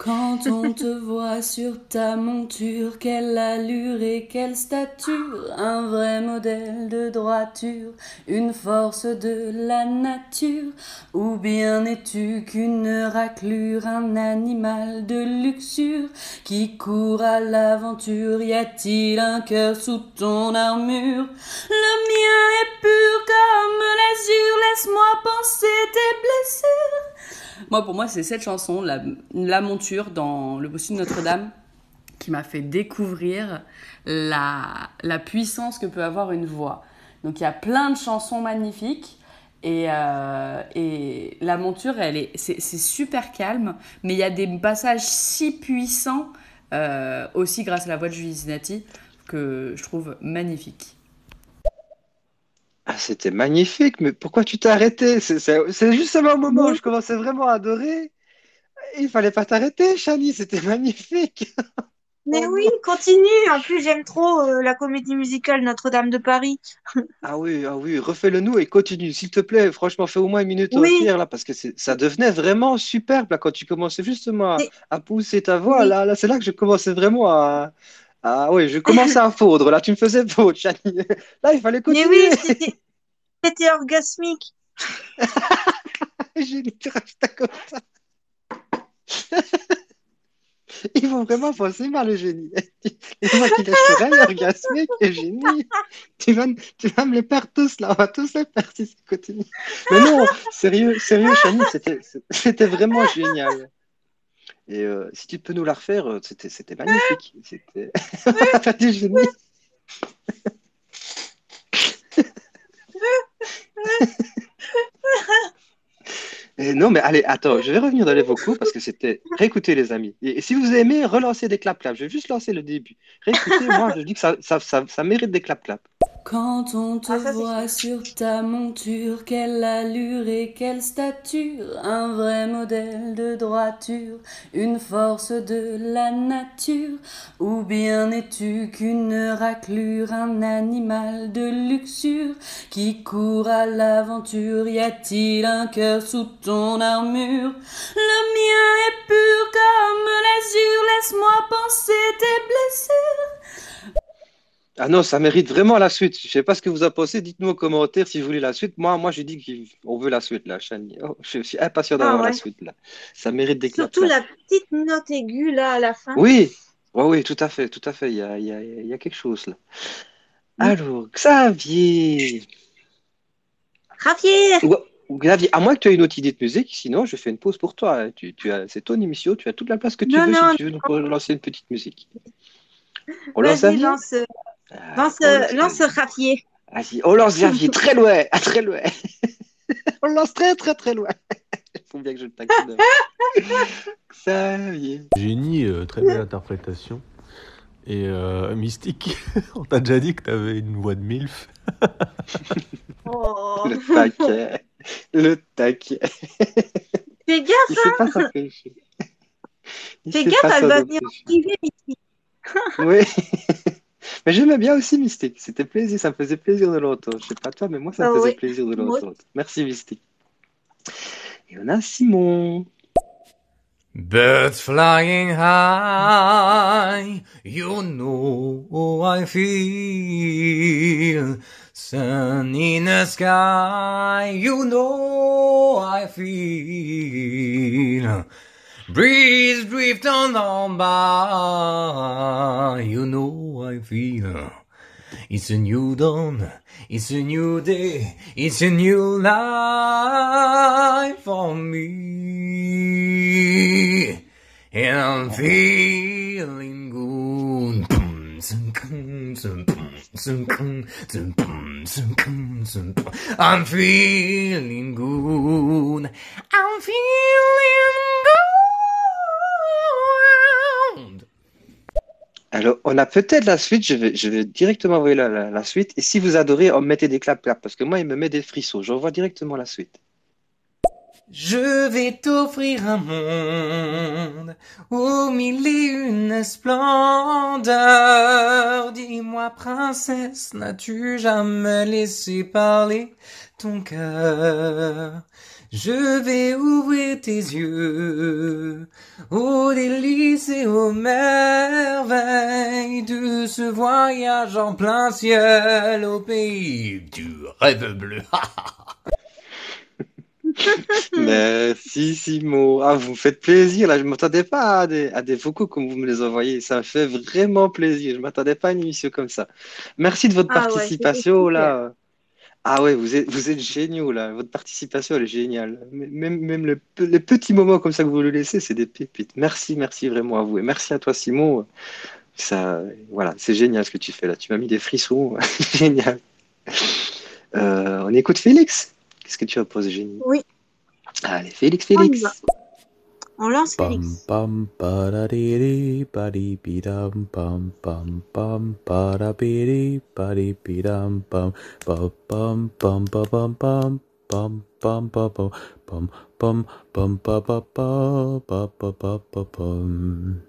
Speaker 5: Quand on te voit sur ta monture, quelle allure et quelle stature, un vrai modèle de droiture, une force de la nature, ou bien es-tu qu'une raclure, un animal de luxure qui court à l'aventure, y a-t-il un cœur sous ton armure? Le mien est pur comme l'azur, laisse-moi penser tes blessures. Moi, pour moi, c'est cette chanson, la, la monture dans Le Bossu de Notre-Dame, qui m'a fait découvrir la, la puissance que peut avoir une voix. Donc, il y a plein de chansons magnifiques. Et, euh, et la monture, elle est, c'est, super calme, mais il y a des passages si puissants, euh, aussi grâce à la voix de Julie Zinati, que je trouve magnifique.
Speaker 1: Ah, c'était magnifique, mais pourquoi tu t'es arrêté? C'est justement au moment où je commençais vraiment à adorer. Il fallait pas t'arrêter, Chani, c'était magnifique.
Speaker 2: Mais oui, continue. En plus, j'aime trop euh, la comédie musicale Notre-Dame de Paris.
Speaker 1: Ah oui, ah oui, refais-le nous et continue, s'il te plaît. Franchement, fais au moins une minute
Speaker 2: Oui.
Speaker 1: entière là, parce que ça devenait vraiment superbe là quand tu commençais justement à,
Speaker 2: Mais-
Speaker 1: à pousser ta voix.
Speaker 2: Oui.
Speaker 1: Là, là, c'est là que je commençais vraiment à. Ah oui, je commençais à fondre. Là, tu me faisais faute, Chani. Là, il fallait
Speaker 2: Mais
Speaker 1: continuer.
Speaker 2: oui, c'était orgasmique.
Speaker 1: J'ai dit, reste comme ça. Ils vont vraiment penser mal, le génie. Et moi qui l'oreille, orgasmique, et génie. Tu vas, tu vas me les perdre tous là, on va tous les perdre si ça continue. Mais non, sérieux, sérieux, Chani, c'était, vraiment génial. Et euh, si tu peux nous la refaire, euh, c'était, magnifique. C'était dit génie. Et non, mais allez, attends, je vais revenir dans les vocaux parce que c'était. Réécoutez, les amis. Et, si vous aimez, relancez des clap-clap. Je vais juste lancer le début. Réécoutez, moi, je dis que ça, ça, ça, ça mérite des clap-clap.
Speaker 5: Quand on te
Speaker 2: Ah, ça,
Speaker 5: voit sur ta monture, quelle allure et quelle stature, un vrai modèle de droiture, une force de la nature, ou bien es-tu qu'une raclure, un animal de luxure qui court à l'aventure, y a-t-il un cœur sous ton armure? Le mien est pur comme l'azur, laisse-moi penser tes blessures.
Speaker 1: Ah non, ça mérite vraiment la suite. Je sais pas ce que vous en pensez. Dites-nous en commentaire si vous voulez la suite. Moi, moi, j'ai dit qu'on veut la suite là, Chani. Oh, je suis impatient d'avoir
Speaker 2: Ah ouais.
Speaker 1: la suite là. Ça mérite clap
Speaker 2: Surtout la petite note aiguë là à la fin.
Speaker 1: Oui, oui, oui, tout à fait, tout à fait. Il y a, il y a, il y a quelque chose là.
Speaker 2: Mm.
Speaker 1: Alors, Xavier.
Speaker 2: Javier
Speaker 1: ou Xavier, à moins que tu aies une autre idée de musique, sinon je fais une pause pour toi. Tu, tu as, c'est ton émission, tu as toute la place que tu
Speaker 2: Non,
Speaker 1: veux
Speaker 2: non,
Speaker 1: si tu veux nous lancer une petite musique. On lance Xavier
Speaker 2: lance,
Speaker 1: Ah,
Speaker 2: lance,
Speaker 1: on lance
Speaker 2: lance. Javier.
Speaker 1: Vas-y, on lance Xavier très loin, à très loin. on le lance très très très loin. Il faut bien que je le taquine. Xavier.
Speaker 8: Génie, euh, très belle interprétation. Et euh, Mystique, on t'a déjà dit que t'avais une voix de MILF.
Speaker 2: Oh.
Speaker 1: Le taquet. Le taquet.
Speaker 2: Fais gaffe,
Speaker 1: Il sait pas
Speaker 2: fais gaffe, elle va venir
Speaker 1: empêcher.
Speaker 2: priver, Miki.
Speaker 1: Oui. Mais j'aimais bien aussi Mystique. C'était plaisir, ça me faisait plaisir de l'entendre. Je sais pas toi, mais moi, ça me
Speaker 2: Ah
Speaker 1: faisait
Speaker 2: oui.
Speaker 1: plaisir de
Speaker 2: Moi
Speaker 1: l'entendre. Merci Mystique. Et on a Simon.
Speaker 9: Birds flying high, you know I feel. Sun in the sky, you know I feel. Breeze drift on on by, you know I feel. It's a new dawn, it's a new day, it's a new life for me. And I'm feeling good. I'm feeling good. I'm feeling good.
Speaker 1: Alors, on a peut-être la suite. Je vais, je vais directement envoyer la, la, la suite. Et si vous adorez, on mettez des clap clap parce que moi, il me met des frissons. J'envoie directement la suite.
Speaker 9: Je vais t'offrir un monde au mille et une splendeurs. Dis-moi, princesse, n'as-tu jamais laissé parler ton cœur? Je vais ouvrir tes yeux aux délices et aux merveilles de ce voyage en plein ciel au pays du rêve bleu.
Speaker 1: Merci Simon. Ah, vous me faites plaisir. Là, je ne m'attendais pas à des, à des vocaux comme vous me les envoyez. Ça me fait vraiment plaisir. Je ne m'attendais pas à une émission comme ça. Merci de votre
Speaker 2: Ah
Speaker 1: participation là. Ah ouais, vous êtes, vous êtes géniaux là. Votre participation, elle est géniale. Même, même le pe- les petits moments comme ça que vous le laissez, c'est des pépites. Merci, merci vraiment à vous. Et merci à toi, Simon. Ça, voilà, c'est génial ce que tu fais là. Tu m'as mis des frissons. génial. Euh, on écoute Félix. Qu'est-ce que tu as posé, génie?
Speaker 2: Oui.
Speaker 1: Allez, Félix, Félix.
Speaker 2: On lance Félix.
Speaker 8: Bum, bum, bum bum bum bum bum bum bum bum bum bum bum bum bum bum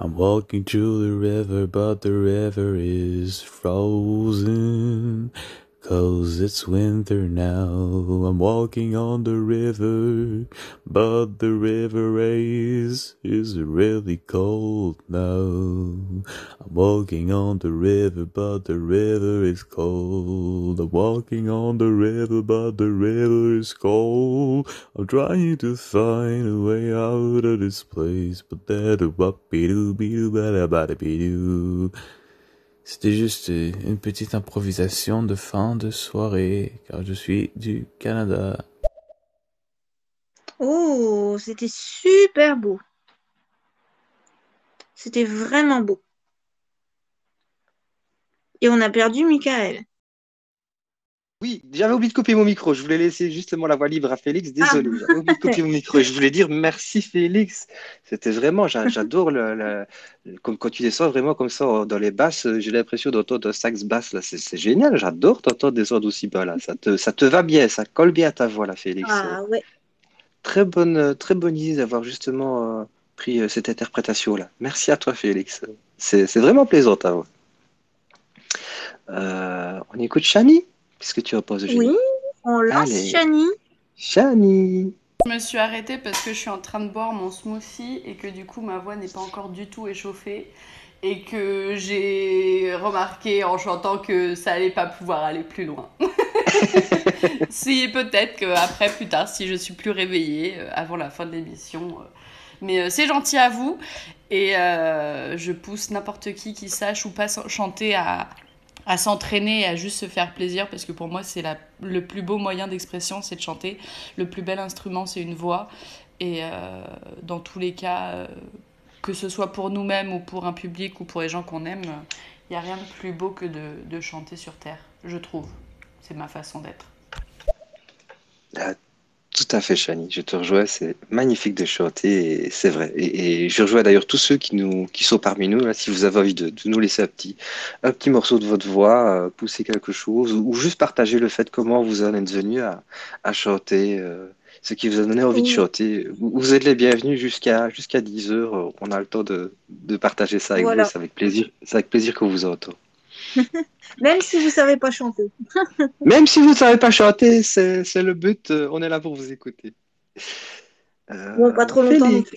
Speaker 8: I'm walking to the river, but the river is frozen. Cause it's winter now, I'm walking on the river, but the river is, is really cold now. I'm walking on the river, but the river is cold. I'm walking on the river, but the river is cold. I'm trying to find a way out of this place, but that C'était juste euh, une petite improvisation de fin de soirée, car je suis du Canada.
Speaker 2: Oh, c'était super beau. C'était vraiment beau. Et on a perdu Michael.
Speaker 1: Oui, j'avais oublié de couper mon micro. Je voulais laisser justement la voix libre à Félix. Désolé,
Speaker 2: Ah.
Speaker 1: j'avais oublié de couper mon micro. Je voulais dire merci Félix. C'était vraiment, j'a- j'adore le, le- le- comme quand tu descends vraiment comme ça dans les basses. J'ai l'impression d'entendre un sax basse là. C'est génial. J'adore t'entendre descendre aussi bas là. Ça te, ça te va bien, ça colle bien à ta voix là, Félix.
Speaker 2: Ah ouais.
Speaker 1: Très bonne, euh, très bonne idée d'avoir justement euh, pris euh, cette interprétation là. Merci à toi, Félix. C'est c'est vraiment plaisant ta voix. Euh, on écoute Chani. Qu'est-ce que tu penses, Eugénie
Speaker 2: Oui, on lance
Speaker 1: Allez.
Speaker 2: Shani.
Speaker 1: Chani.
Speaker 5: Je me suis arrêtée parce que je suis en train de boire mon smoothie et que du coup ma voix n'est pas encore du tout échauffée et que j'ai remarqué en chantant que ça allait pas pouvoir aller plus loin. si peut-être qu'après plus tard si je suis plus réveillée euh, avant la fin de l'émission euh, mais euh, c'est gentil à vous et euh, je pousse n'importe qui qui sache ou pas ch- chanter à, à s'entraîner et à juste se faire plaisir parce que pour moi c'est le plus beau moyen d'expression c'est de chanter. Le plus bel instrument c'est une voix. Et euh, dans tous les cas euh, que ce soit pour nous-mêmes ou pour un public ou pour les gens qu'on aime il n'y a rien de plus beau que de, de chanter sur terre je trouve. C'est ma façon d'être
Speaker 1: tout à fait, Chani. Je te rejoins. C'est magnifique de chanter et c'est vrai. Et, et je rejoins d'ailleurs tous ceux qui nous, qui sont parmi nous. Là, si vous avez envie de, de nous laisser un petit, un petit morceau de votre voix, euh, pousser quelque chose, ou, ou juste partager le fait comment vous en êtes venu à, à chanter, euh, ce qui vous a donné envie de chanter. Vous, vous êtes les bienvenus jusqu'à jusqu'à 10 heures. On a le temps de, de partager ça avec
Speaker 2: Voilà.
Speaker 1: vous. C'est avec plaisir. C'est avec plaisir qu'on vous entend.
Speaker 2: Même si vous savez pas chanter.
Speaker 1: Même si vous ne savez pas chanter, c'est c'est le but. euh, On est là pour vous écouter. Euh,
Speaker 2: Bon, pas trop longtemps non
Speaker 1: Félix.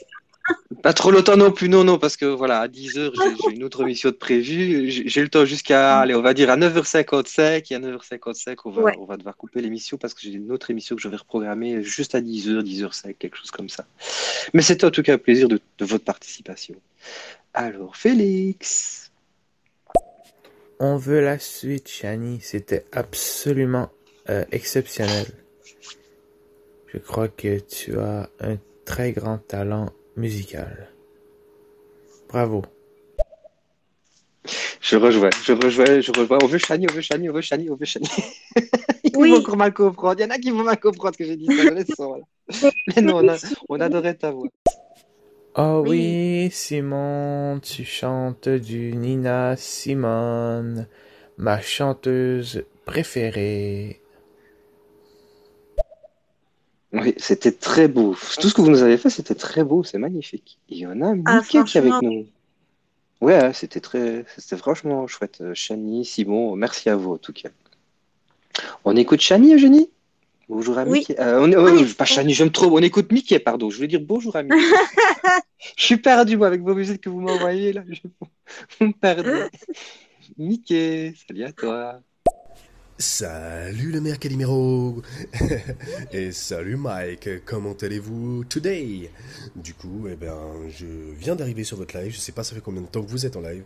Speaker 1: Pas trop longtemps non plus, non, non, parce que voilà, à 10h, j'ai j'ai une autre émission de prévue. J'ai j'ai le temps jusqu'à, allez, on va dire à 9h55. Et à 9h55, on va,
Speaker 2: Ouais.
Speaker 1: on va devoir couper l'émission parce que j'ai une autre émission que je vais reprogrammer juste à 10h, 10h05, quelque chose comme ça. Mais c'était en tout cas un plaisir de, de votre participation. Alors, Félix.
Speaker 8: On veut la suite, Shani. C'était absolument euh, exceptionnel. Je crois que tu as un très grand talent musical. Bravo.
Speaker 1: Je rejoins, je rejoins, je rejoins. On veut Chani, on veut Chani, on veut Chani, on veut Chani. Ils
Speaker 2: Oui.
Speaker 1: vont encore mal comprendre. Il y en a qui vont mal comprendre que j'ai dit ça. Mais non, on, a- on adorait ta voix.
Speaker 8: Oh
Speaker 2: Oui.
Speaker 8: oui, Simon, tu chantes du Nina Simone, ma chanteuse préférée.
Speaker 1: Oui, c'était très beau. Tout ce que vous nous avez fait, c'était très beau, c'est magnifique. Il y en a
Speaker 2: Ah,
Speaker 1: Mickey qui est avec nous. Ouais, c'était très, c'était franchement chouette. Euh, Chani, Simon, merci à vous en tout cas. On écoute Chani, Eugénie? Bonjour à
Speaker 2: Oui.
Speaker 1: Mickey. Euh, on,
Speaker 2: On
Speaker 1: oh, pas Chani, je me trompe. On écoute Mickey, pardon. Je voulais dire bonjour à Mickey. Je suis perdu, moi, avec vos musiques que vous m'envoyez là. Je- Vous me perdez. Mickey, salut à toi.
Speaker 10: Salut le maire Calimero Et salut Mike, comment allez-vous today? Du coup, eh ben, je viens d'arriver sur votre live, je sais pas ça fait combien de temps que vous êtes en live,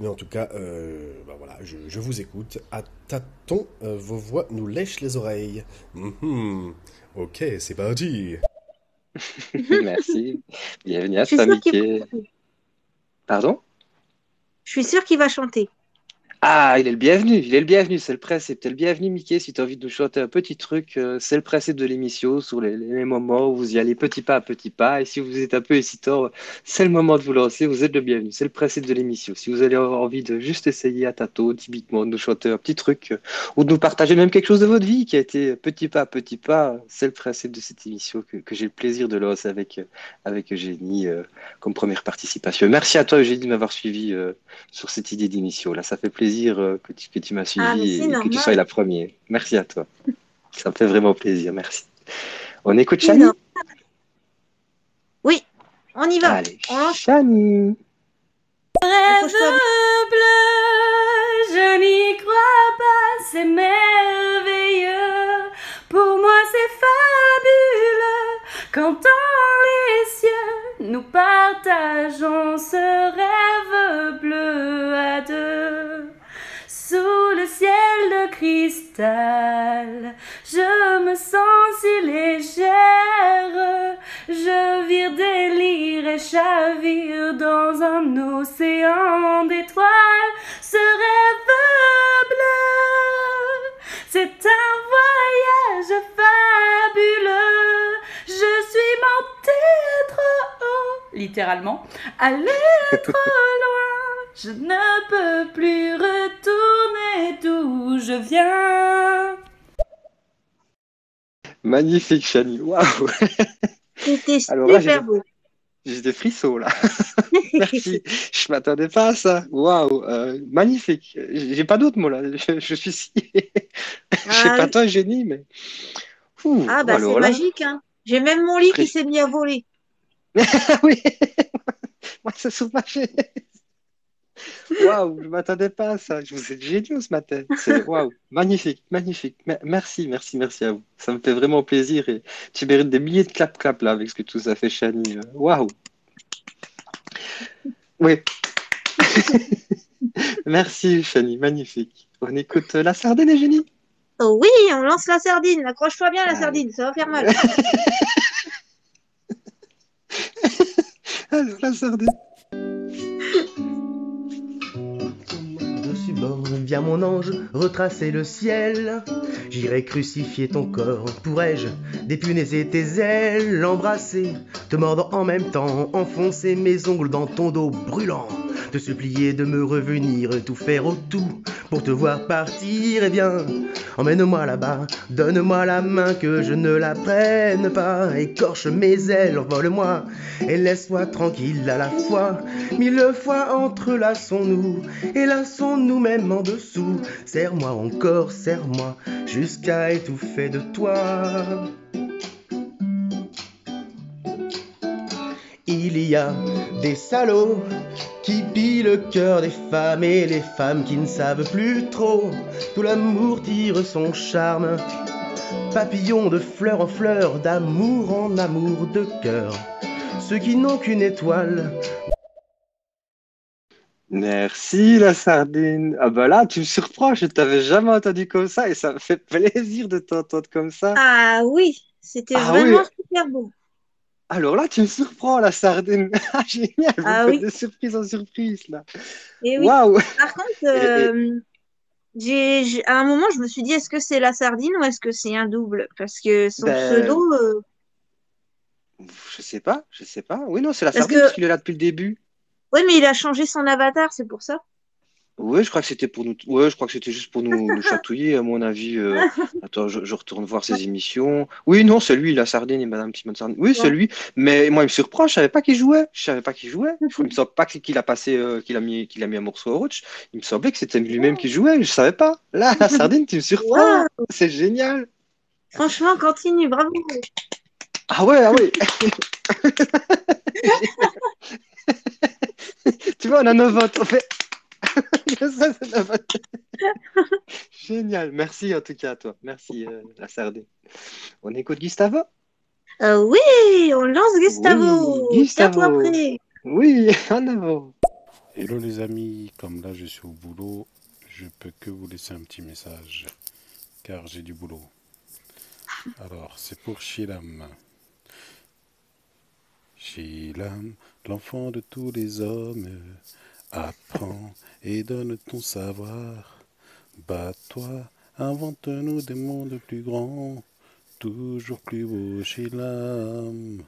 Speaker 10: mais en tout cas, euh, ben voilà, je, je vous écoute. À tâtons, euh, vos voix nous lèchent les oreilles. Mhm. Ok, c'est parti
Speaker 1: Merci. Bienvenue à Mickey. Pardon?
Speaker 2: Je suis sûre qu'il va chanter.
Speaker 1: Ah, il est le bienvenu, il est le bienvenu, c'est le principe. T'es le bienvenu, Mickey, si tu as envie de nous chanter un petit truc, euh, c'est le principe de l'émission, sur les, moments où vous y allez petit pas à petit pas. Et si vous êtes un peu hésitant, c'est le moment de vous lancer, vous êtes le bienvenu. C'est le principe de l'émission. Si vous avez envie de juste essayer à tâtons, typiquement, de nous chanter un petit truc, euh, ou de nous partager même quelque chose de votre vie qui a été petit pas à petit pas, c'est le principe de cette émission que, j'ai le plaisir de lancer avec, euh, avec Eugénie comme première participation. Merci à toi, Eugénie, de m'avoir suivi sur cette idée d'émission. Là, ça fait plaisir plaisir euh, que tu, que tu m'as suivi
Speaker 2: Ah,
Speaker 1: et que tu sois la première. Merci à toi. Ça me fait vraiment plaisir, merci. On écoute Chani.
Speaker 2: Oui, on y va.
Speaker 1: Allez,
Speaker 2: On.
Speaker 1: Chani
Speaker 2: bien.
Speaker 5: bleu, je n'y crois pas, c'est merveilleux. Pour moi, c'est fabuleux. Quand dans les cieux, nous partageons ce rêve cristal, je me sens si légère. Je vire délire et chavire dans un océan d'étoiles. Ce rêve bleu, c'est un voyage fabuleux. Je suis montée trop haut, littéralement, aller trop loin. Je ne peux plus retourner d'où je viens.
Speaker 1: Magnifique, Chani. Waouh
Speaker 2: C'était super
Speaker 1: des-
Speaker 2: beau.
Speaker 1: J'ai des frissons là. Merci. Je m'attendais pas à ça. Waouh, euh, magnifique. J'ai pas d'autres mots là. Je, je suis si. Je sais
Speaker 2: Ah
Speaker 1: pas toi, génie, mais. Ouh,
Speaker 2: Ah bah c'est
Speaker 1: là-
Speaker 2: magique, hein. J'ai même mon lit qui s'est mis à voler.
Speaker 1: oui. Moi, ça s'ouvre ma chaise. Waouh, je m'attendais pas à ça. Vous êtes géniaux ce matin. C'est waouh, magnifique, magnifique. Me- Merci, merci, merci à vous. Ça me fait vraiment plaisir et tu mérites des milliers de clap-clap là avec ce que tout ça fait, Chani. Euh, Waouh. Oui. Merci, Chani, magnifique. On écoute euh, la sardine et génie.
Speaker 2: Oh oui, on lance la sardine. Accroche-toi bien la
Speaker 1: Allez.
Speaker 2: sardine, ça va faire mal.
Speaker 1: Alors, la sardine.
Speaker 3: Viens mon ange, retracer le ciel. J'irai crucifier ton corps, pourrais-je dépunaiser tes ailes, l'embrasser, te mordre en même temps, enfoncer mes ongles dans ton dos brûlant, te supplier de me revenir, tout faire au tout pour te voir partir. Eh bien, emmène-moi là-bas, donne-moi la main que je ne la prenne pas, écorche mes ailes, envole-moi et laisse-moi tranquille à la fois. Mille fois entrelaçons-nous et laissons-nous même en dessous. Serre-moi encore, serre-moi jusqu'à étouffer de toi. Il y a des salauds qui pillent le cœur des femmes et les femmes qui ne savent plus trop. Tout l'amour tire son charme. Papillon de fleur en fleur, d'amour en amour de cœur. Ceux qui n'ont qu'une étoile
Speaker 1: Merci la sardine. Ah bah là, tu me surprends, je t'avais jamais entendu comme ça et ça me fait plaisir de t'entendre comme ça.
Speaker 2: Ah oui, c'était
Speaker 1: Ah
Speaker 2: vraiment
Speaker 1: oui.
Speaker 2: super beau.
Speaker 1: Alors là, tu me surprends la sardine. Ah, Génial, vous
Speaker 2: Ah oui.
Speaker 1: de surprise en surprise là.
Speaker 2: Et oui.
Speaker 1: Waouh.
Speaker 2: Par contre, euh, à un moment, je me suis dit, est-ce que c'est la sardine ou est-ce que c'est un double? Parce que son
Speaker 1: Ben,
Speaker 2: pseudo, euh,
Speaker 1: Je sais pas, je sais pas. Oui, non, c'est la
Speaker 2: Parce
Speaker 1: sardine
Speaker 2: que-
Speaker 1: parce qu'il est là depuis le début.
Speaker 2: oui, mais il a changé son avatar, c'est pour ça.
Speaker 1: Oui, je crois que c'était pour nous. Ouais, je crois que c'était juste pour nous, nous chatouiller, à mon avis. euh. Attends, je, je retourne voir ses émissions. Oui, non, c'est lui, la sardine et Madame Simone Sardine. Oui, c'est
Speaker 2: Ouais.
Speaker 1: lui. Mais moi, il me surprend. Je savais pas qu'il jouait. Je savais pas qu'il jouait. Il me semble pas qu'il a passé, euh, qu'il a mis, qu'il a mis un morceau au roach. Il me semblait que c'était lui-même qui jouait. Je savais pas. Là, la sardine, tu me surprends. C'est génial.
Speaker 2: Franchement, continue, bravo.
Speaker 1: Ah ouais, ah ouais. tu vois, on a nos votes. On fait. Ça, c'est. Génial. Merci en tout cas à toi. Merci, euh, la sardine. On écoute Gustavo?
Speaker 2: Euh, oui, on lance Gustavo.
Speaker 1: Oui, Gustavo.
Speaker 2: Prêt.
Speaker 1: Oui, en avant.
Speaker 11: Hello les amis, comme là je suis au boulot, je peux que vous laisser un petit message, car j'ai du boulot. Alors, c'est pour Shilam. Shilam, l'enfant de tous les hommes, apprends et donne ton savoir. Bats-toi, invente-nous des mondes plus grands, toujours plus beaux, Shilam.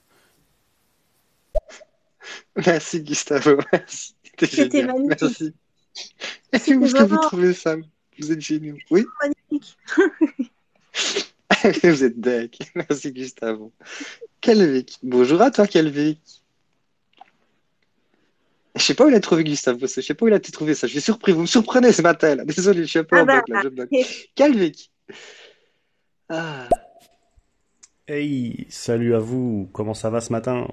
Speaker 1: Merci Gustavo. Merci. C'était
Speaker 2: magnifique.
Speaker 1: Merci.
Speaker 2: C'était
Speaker 1: Où est-ce que vous trouvez ça Vous êtes géniaux. Oui,
Speaker 2: magnifique.
Speaker 1: vous êtes deck. Merci Gustavo. Kelvic. Bonjour à toi Kelvic. Je sais pas où il a trouvé Gustave Bossé, je sais pas où il a trouvé ça. Je suis surpris, vous me surprenez ce matin là. Désolé, je suis un peu
Speaker 2: Ah
Speaker 1: en
Speaker 2: bah,
Speaker 1: bug là, je. Calvic. Ah.
Speaker 12: Hey, salut à vous, comment ça va ce matin?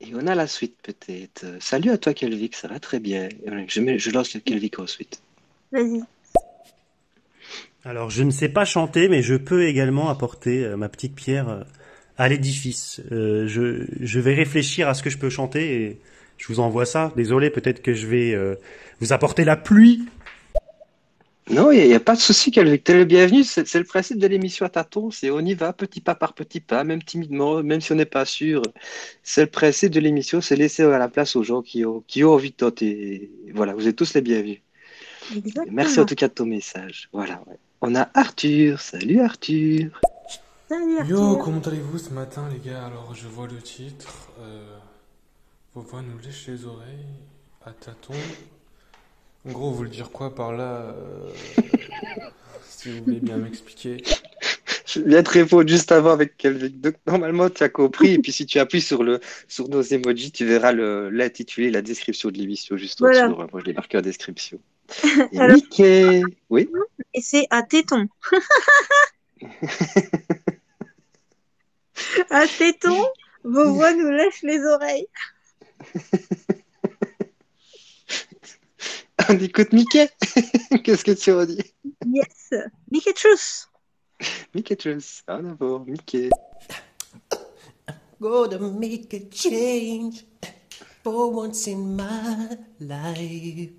Speaker 1: Et on a la suite peut-être. Salut à toi Calvic, ça va très bien. Je, mets, je lance le Calvic ensuite.
Speaker 2: Vas-y.
Speaker 12: Alors, je ne sais pas chanter, mais je peux également apporter euh, ma petite pierre euh, à l'édifice. Euh, je, je vais réfléchir à ce que je peux chanter et je vous envoie ça. Désolé, peut-être que je vais euh, vous apporter la pluie.
Speaker 1: Non, il n'y a, pas de souci, Calvic. T'es le bienvenu. C'est c'est le principe de l'émission à tâtons. C'est on y va petit pas par petit pas, même timidement, même si on n'est pas sûr. C'est le principe de l'émission, c'est laisser à la place aux gens qui ont, qui ont envie de tenter. Et Voilà, vous êtes tous les bienvenus.
Speaker 2: Exactement.
Speaker 1: Merci en tout cas de ton message. Voilà, ouais. On a Arthur. Salut Arthur.
Speaker 2: Salut Arthur.
Speaker 13: Yo, comment allez-vous ce matin, les gars? Alors, je vois le titre. Euh, vos voix nous lèchent les oreilles à tâtons. En gros, vous voulez dire quoi par là? euh, si vous voulez bien m'expliquer?
Speaker 1: Je viens te répondre juste avant avec Calvic. Donc, normalement, tu as compris. Et puis, si tu appuies sur, le, sur nos emojis, tu verras le- l'intitulé, la description de l'émission juste
Speaker 2: Voilà.
Speaker 1: au-dessous. Moi, je l'ai marqué en description. Et
Speaker 2: Alors-
Speaker 1: Mickey. Oui?
Speaker 2: Et c'est à téton. à téton, vos voix nous lèchent les oreilles.
Speaker 1: On écoute Mickey. Qu'est-ce que tu en dis?
Speaker 2: Yes. Mickey Truth.
Speaker 1: Mickey Truss. Ah, d'abord, Mickey.
Speaker 14: Gonna make a change for once in my life.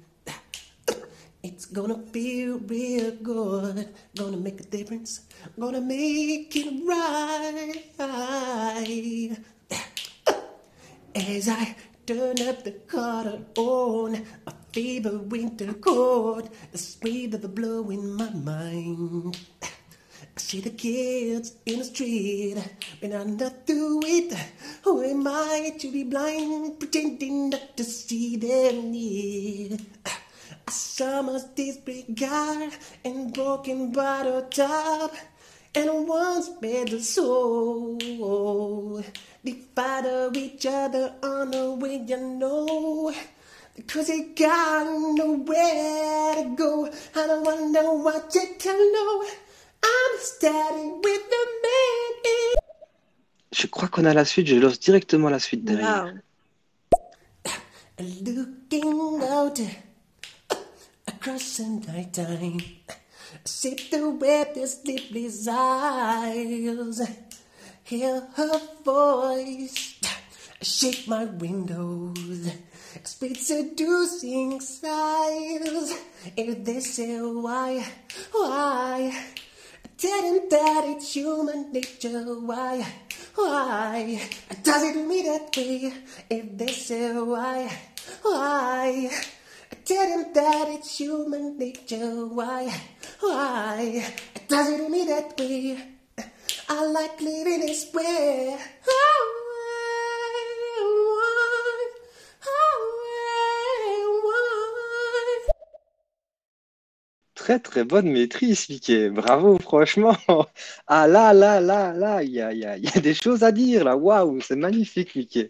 Speaker 14: It's gonna feel real good. Gonna make a difference. Gonna make it right. As I turn up the collar on a fever winter cold, the speed of the blow in my mind. I see the kids in the street, and I'm not through it. Who am I to be blind, pretending not to see their need? A summer's disregard and broken bottle top, and once better soul. They fight each other on the way, you know. Cause they got nowhere to go. I don't wonder what you can know. I'm starting with the man.
Speaker 1: Je crois qu'on a la suite. Je lance directement la suite derrière.
Speaker 14: Looking out across the night time. See the weather's sleepless eyes. Hear her voice. Shake my windows. Speak seducing sighs. If they say why, why? Tell them that it's human nature. Why, why? Does it me that way? If they say why, why? Tell them that it's human nature. Why, why? Does it me that way? I like living this way.
Speaker 1: Très très bonne maîtrise, Mickey. Bravo, franchement. Ah là, là, là, là, il y a, y a- y a des choses à dire là. Waouh, c'est magnifique, Mickey.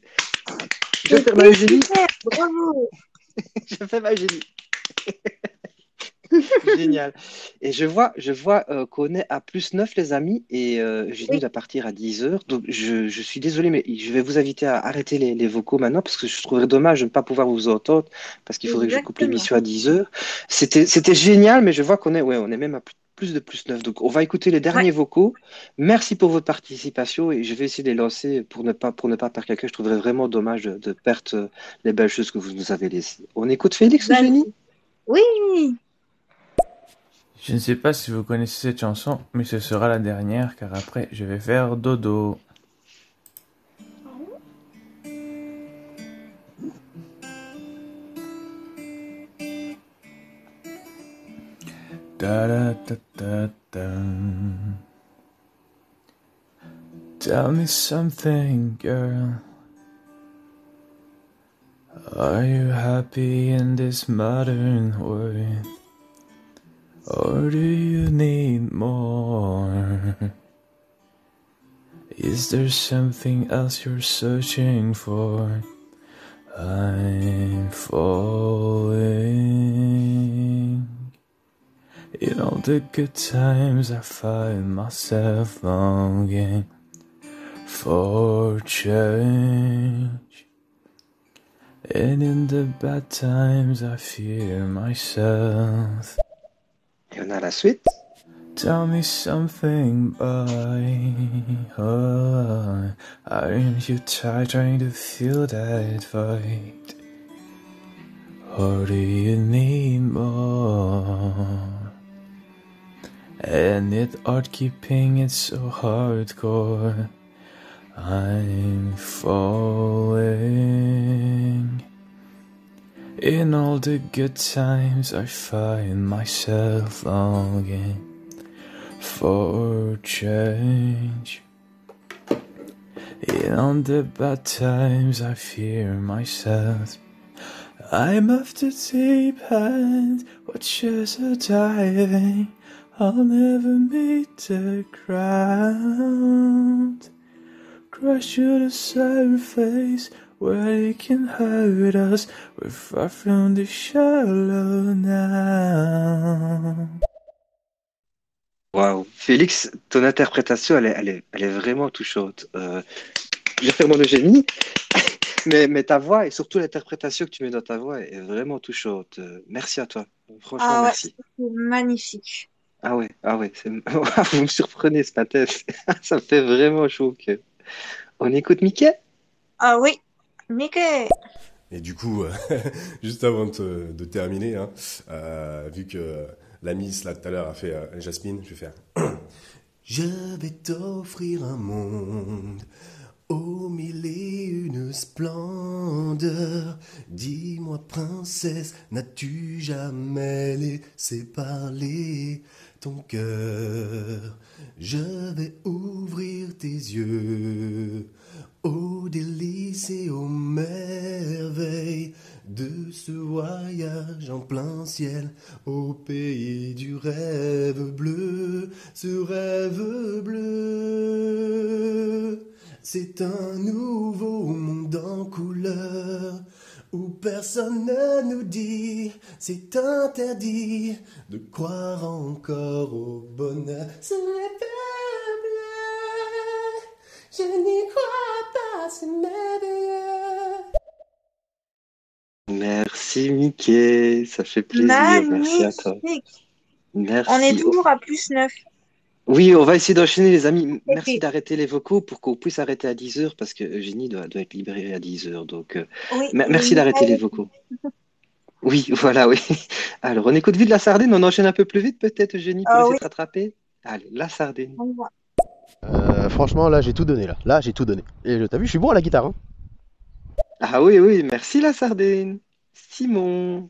Speaker 1: Je génie.
Speaker 2: Bravo.
Speaker 1: Je fais ma génie. Génial. Et je vois, je vois euh, qu'on est à plus 9, les amis, et euh, j'ai de partir à 10 heures. Donc, je, je suis désolé, mais je vais vous inviter à arrêter les, les vocaux maintenant parce que je trouverais dommage de ne pas pouvoir vous entendre parce qu'il faudrait que je coupe l'émission à 10 heures. C'était, c'était génial, mais je vois qu'on est, ouais, on est même à plus, plus de plus 9. Donc, on va écouter les derniers vocaux. Merci pour votre participation et je vais essayer de les lancer pour ne pas, pour ne pas perdre quelqu'un. Je trouverais vraiment dommage de, de perdre euh, les belles choses que vous nous avez laissées. On écoute Félix,
Speaker 2: Vas-y.
Speaker 1: Eugénie
Speaker 2: Oui.
Speaker 8: Je ne sais pas si vous connaissez cette chanson, mais ce sera la dernière car après je vais faire dodo. Da da da da da. Tell me something, girl. Are you happy in this modern world? Or do you need more? Is there something else you're searching for? I'm falling. In all the good times, I find myself longing for change. And in the bad times, I fear myself.
Speaker 1: Et on a la suite.
Speaker 8: Tell me something, boy. Oh, aren't you tired trying to fill that void? Or do you need more? And it hard keeping it so hardcore. I'm falling. In all the good times, I find myself longing for change. In all the bad times, I fear myself. I'm off the deep end, watches are diving. I'll never meet the ground. Crash to the surface where it can hurt us. We're far from the shallow now.
Speaker 1: Waouh, Félix, ton interprétation, elle est, elle est, elle est vraiment touchante. Euh, J'ai fait mon Eugénie, mais, mais ta voix et surtout l'interprétation que tu mets dans ta voix est vraiment touchante. Euh, merci à toi. Franchement,
Speaker 2: Ah ouais,
Speaker 1: merci.
Speaker 2: c'est magnifique.
Speaker 1: Ah ouais, ah ouais, c'est- vous me surprenez ce matin. Ça me fait vraiment chaud au cœur. On écoute Mickey?
Speaker 2: Ah oui, Mickey.
Speaker 10: Et du coup, euh, juste avant de, te- de terminer, hein, euh, vu que la Miss là tout à l'heure a fait euh, Jasmine, je vais faire. Je vais t'offrir un monde aux mille et une splendeurs. Dis-moi, princesse, n'as-tu jamais laissé parler ton cœur Je vais ouvrir tes yeux aux délices et aux merveilles de ce voyage en plein ciel au pays du rêve bleu, ce rêve bleu. C'est un nouveau monde en couleur où personne ne nous dit c'est interdit de croire encore au bonheur. Ce bleu, je n'y crois pas, c'est merveilleux.
Speaker 1: Merci Mickey, ça fait plaisir. Merci à toi. Merci.
Speaker 2: On est toujours à plus 9.
Speaker 1: Oui, on va essayer d'enchaîner les amis. Merci d'arrêter les vocaux pour qu'on puisse arrêter à 10h parce que Eugénie doit, doit être libérée à 10h. Donc, euh,
Speaker 2: Oui,
Speaker 1: merci d'arrêter les vocaux. Oui, voilà, oui. Alors, on écoute vite la sardine, on enchaîne un peu plus vite peut-être Eugénie pour
Speaker 2: Ah
Speaker 1: essayer
Speaker 2: oui.
Speaker 1: de rattraper. Allez, la sardine.
Speaker 3: Euh, franchement, là, j'ai tout donné, là. Là, j'ai tout donné. Et je- t'as vu, je suis bon à la guitare, hein.
Speaker 1: Ah oui, oui, merci la sardine. Simon.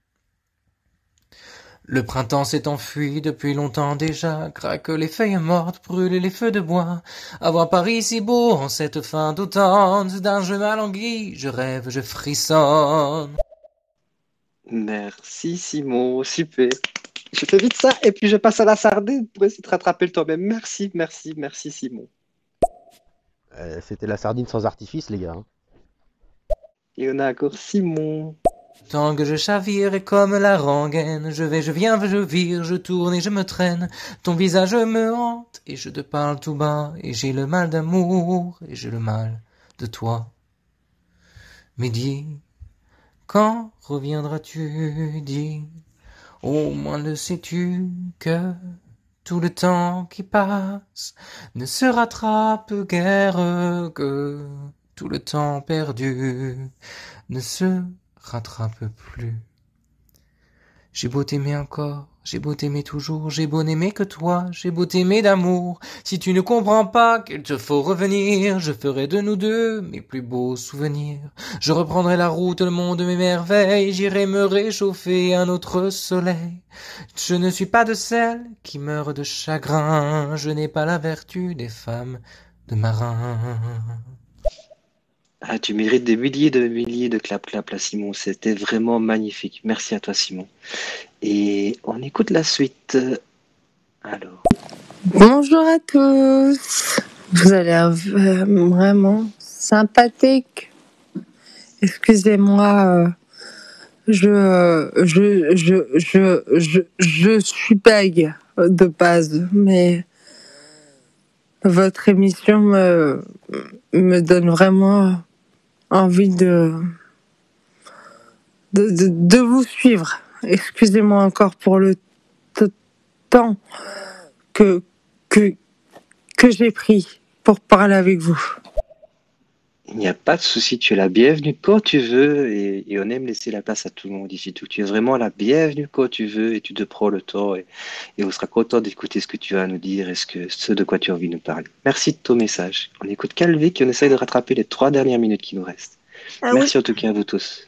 Speaker 15: Le printemps s'est enfui depuis longtemps déjà, craque les feuilles mortes, brûlent les feux de bois. Avoir Paris si beau en cette fin d'automne, d'un je m'alanguis, je rêve, je frissonne.
Speaker 1: Merci Simon, super. Je fais vite ça et puis je passe à la sardine pour essayer de rattraper le temps. Mais merci, merci, merci Simon.
Speaker 3: Euh, C'était la sardine sans artifice, les gars. hein.
Speaker 1: Et on a encore Simon.
Speaker 15: Tant que je chavire et comme la rengaine, je vais, je viens, je vire, je tourne et je me traîne. Ton visage me hante et je te parle tout bas et j'ai le mal d'amour et j'ai le mal de toi. Mais dis, quand reviendras-tu, dis, au moins le sais-tu que tout le temps qui passe ne se rattrape guère que tout le temps perdu ne se rattrape plus. J'ai beau t'aimer encore, j'ai beau t'aimer toujours, j'ai beau n'aimer que toi, j'ai beau t'aimer d'amour. Si tu ne comprends pas qu'il te faut revenir, je ferai de nous deux mes plus beaux souvenirs. Je reprendrai la route, le monde m'émerveille, j'irai me réchauffer un autre soleil. Je ne suis pas de celles qui meurent de chagrin, je n'ai pas la vertu des femmes de marins.
Speaker 1: Ah, tu mérites des milliers de milliers de clap clap là, Simon. C'était vraiment magnifique. Merci à toi, Simon. Et on écoute la suite. Alors.
Speaker 16: Bonjour à tous. Vous l'air v- vraiment sympathique. Excusez-moi, euh, je, je, je, je, je, je suis bègue de base, mais votre émission me, me donne vraiment envie de, de, de, vous suivre. Excusez-moi encore pour le temps que, que, que j'ai pris pour parler avec vous.
Speaker 1: Il n'y a pas de souci, tu es la bienvenue quand tu veux et, et on aime laisser la place à tout le monde ici. Tu es vraiment la bienvenue quand tu veux et tu te prends le temps et, et on sera content d'écouter ce que tu as à nous dire et ce, que, ce de quoi tu as envie de nous parler. Merci de ton message. On écoute Calvic et on essaye de rattraper les trois dernières minutes qui nous restent.
Speaker 2: Ah
Speaker 1: Merci en tout cas à vous tous.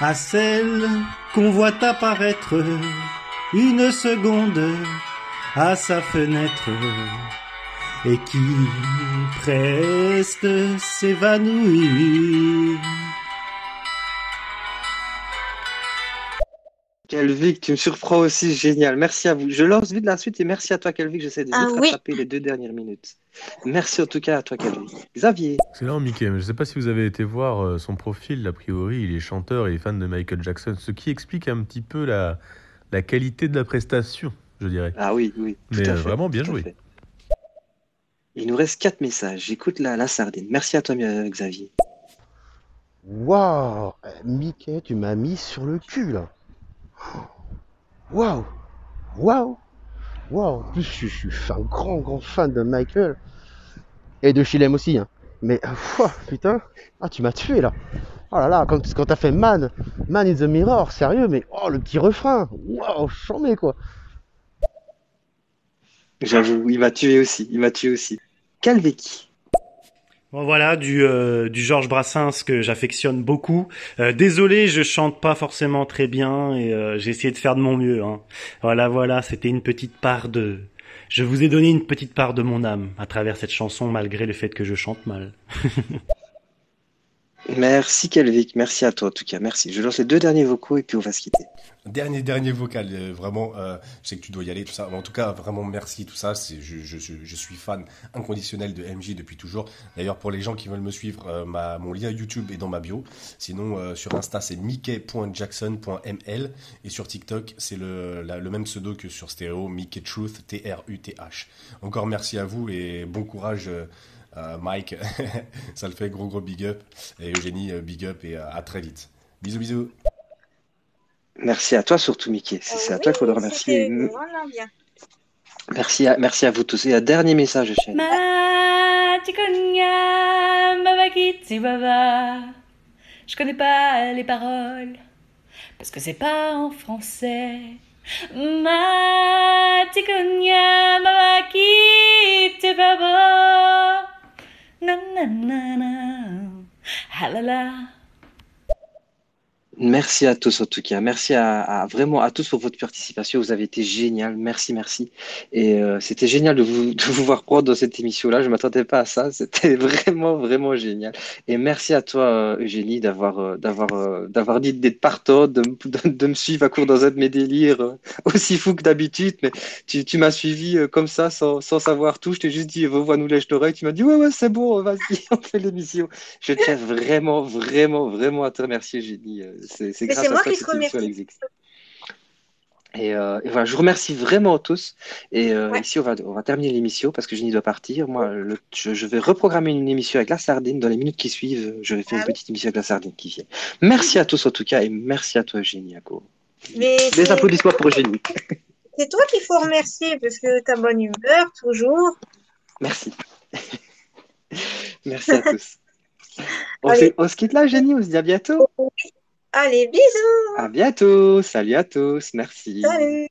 Speaker 12: à celle qu'on voit apparaître une seconde à sa fenêtre et qui preste s'évanouit.
Speaker 1: Calvic, tu me surprends aussi, génial. Merci à vous. Je lance vite la suite et merci à toi, Calvic. J'essaie de
Speaker 2: Ah
Speaker 1: vite
Speaker 2: oui.
Speaker 1: rattraper les deux dernières minutes. Merci en tout cas à toi, Calvic. Xavier.
Speaker 6: Excellent, Mickey. Je ne sais pas si vous avez été voir euh, son profil. A priori, il est chanteur et fan de Michael Jackson, ce qui explique un petit peu la, la qualité de la prestation, je dirais.
Speaker 1: Ah oui, oui. tout
Speaker 6: Mais
Speaker 1: à
Speaker 6: euh,
Speaker 1: fait,
Speaker 6: vraiment bien
Speaker 1: tout à
Speaker 6: joué.
Speaker 1: fait. Il nous reste quatre messages. J'écoute la, la sardine. Merci à toi, euh, Xavier.
Speaker 3: Waouh Mickey, tu m'as mis sur le cul là. Waouh Waouh Waouh En plus, je, suis un grand, grand fan de Michael. Et de Chilem aussi. Hein. Mais, euh, putain. Ah, tu m'as tué là. Oh là là, quand, t'as fait Man, Man in the Mirror, sérieux, mais oh, le petit refrain. Waouh, chambé quoi.
Speaker 1: J'avoue, il m'a tué aussi. Il m'a tué aussi. Calvic.
Speaker 12: Bon voilà, du, euh, du Georges Brassens que j'affectionne beaucoup. Euh, désolé, je chante pas forcément très bien et euh, j'ai essayé de faire de mon mieux. Hein. Voilà, voilà, c'était une petite part de... Je vous ai donné une petite part de mon âme à travers cette chanson malgré le fait que je chante mal.
Speaker 1: Merci, Calvic. Merci à toi, en tout cas. Merci. Je lance les deux derniers vocaux et puis on va se quitter.
Speaker 10: Dernier, dernier vocal, euh, vraiment, euh, je sais que tu dois y aller, tout ça. En tout cas, vraiment merci, tout ça. Je, je, suis fan inconditionnel de MJ depuis toujours. D'ailleurs, pour les gens qui veulent me suivre, euh, mon lien YouTube est dans ma bio. Sinon, euh, sur Insta, c'est mickey.jackson.ml. Et sur TikTok, c'est le, même pseudo que sur Stéréo, Mickey Truth, T-R-U-T-H. Encore merci à vous et bon courage. Euh, Mike, ça le fait, gros gros big up. Et Eugénie, euh, big up et euh, à très vite. Bisous, bisous.
Speaker 1: Merci à toi surtout, Mickey. C'est c'est à toi qu'il faudra remercier.
Speaker 2: Bien.
Speaker 1: Merci à, merci à vous tous. Et un dernier message, Chen.
Speaker 4: Je connais pas les paroles parce que c'est pas en français. Matikonya, Mabakiti Baba. Na na na na. Ah là là.
Speaker 1: Merci à tous en tout cas. Merci à, à- vraiment à tous pour votre participation. Vous avez été génial. Merci, merci. Et euh, c'était génial de vous, de vous voir prendre dans cette émission-là. Je ne m'attendais pas à ça. C'était vraiment, vraiment génial. Et merci à toi, euh, Eugénie, d'avoir euh, d'avoir euh, d'avoir dit d'être partant, de, de, de me suivre à court dans un de mes délires aussi fou que d'habitude. Mais tu, tu m'as suivi comme ça, sans, sans savoir tout. Je t'ai juste dit, vois nous lèche l'oreille. Tu m'as dit, ouais, ouais, c'est bon, vas-y, on fait l'émission. Je tiens vraiment, vraiment, vraiment à te remercier, Eugénie. C'est grâce à
Speaker 2: moi
Speaker 1: ça
Speaker 2: qui
Speaker 1: que cette émission existe. Et, euh, et voilà, je vous remercie vraiment tous. Et euh,
Speaker 2: Ouais.
Speaker 1: ici, on va, on va terminer l'émission parce que Jenny doit partir. Moi, le- je, je vais reprogrammer une émission avec la sardine. Dans les minutes qui suivent, je vais faire
Speaker 2: Ah
Speaker 1: une
Speaker 2: oui.
Speaker 1: petite émission avec la sardine qui vient. Merci à tous en tout cas et merci à toi, Eugénie.
Speaker 2: Mais
Speaker 1: Des applaudissements pour Eugénie.
Speaker 2: c'est toi qu'il faut remercier parce que ta bonne humeur, toujours.
Speaker 1: Merci. Merci à tous. On,
Speaker 2: Allez.
Speaker 1: se- on se quitte là, Eugénie. On se dit à bientôt.
Speaker 2: Allez, bisous.
Speaker 1: À bientôt. Salut à tous. Merci.
Speaker 2: Salut.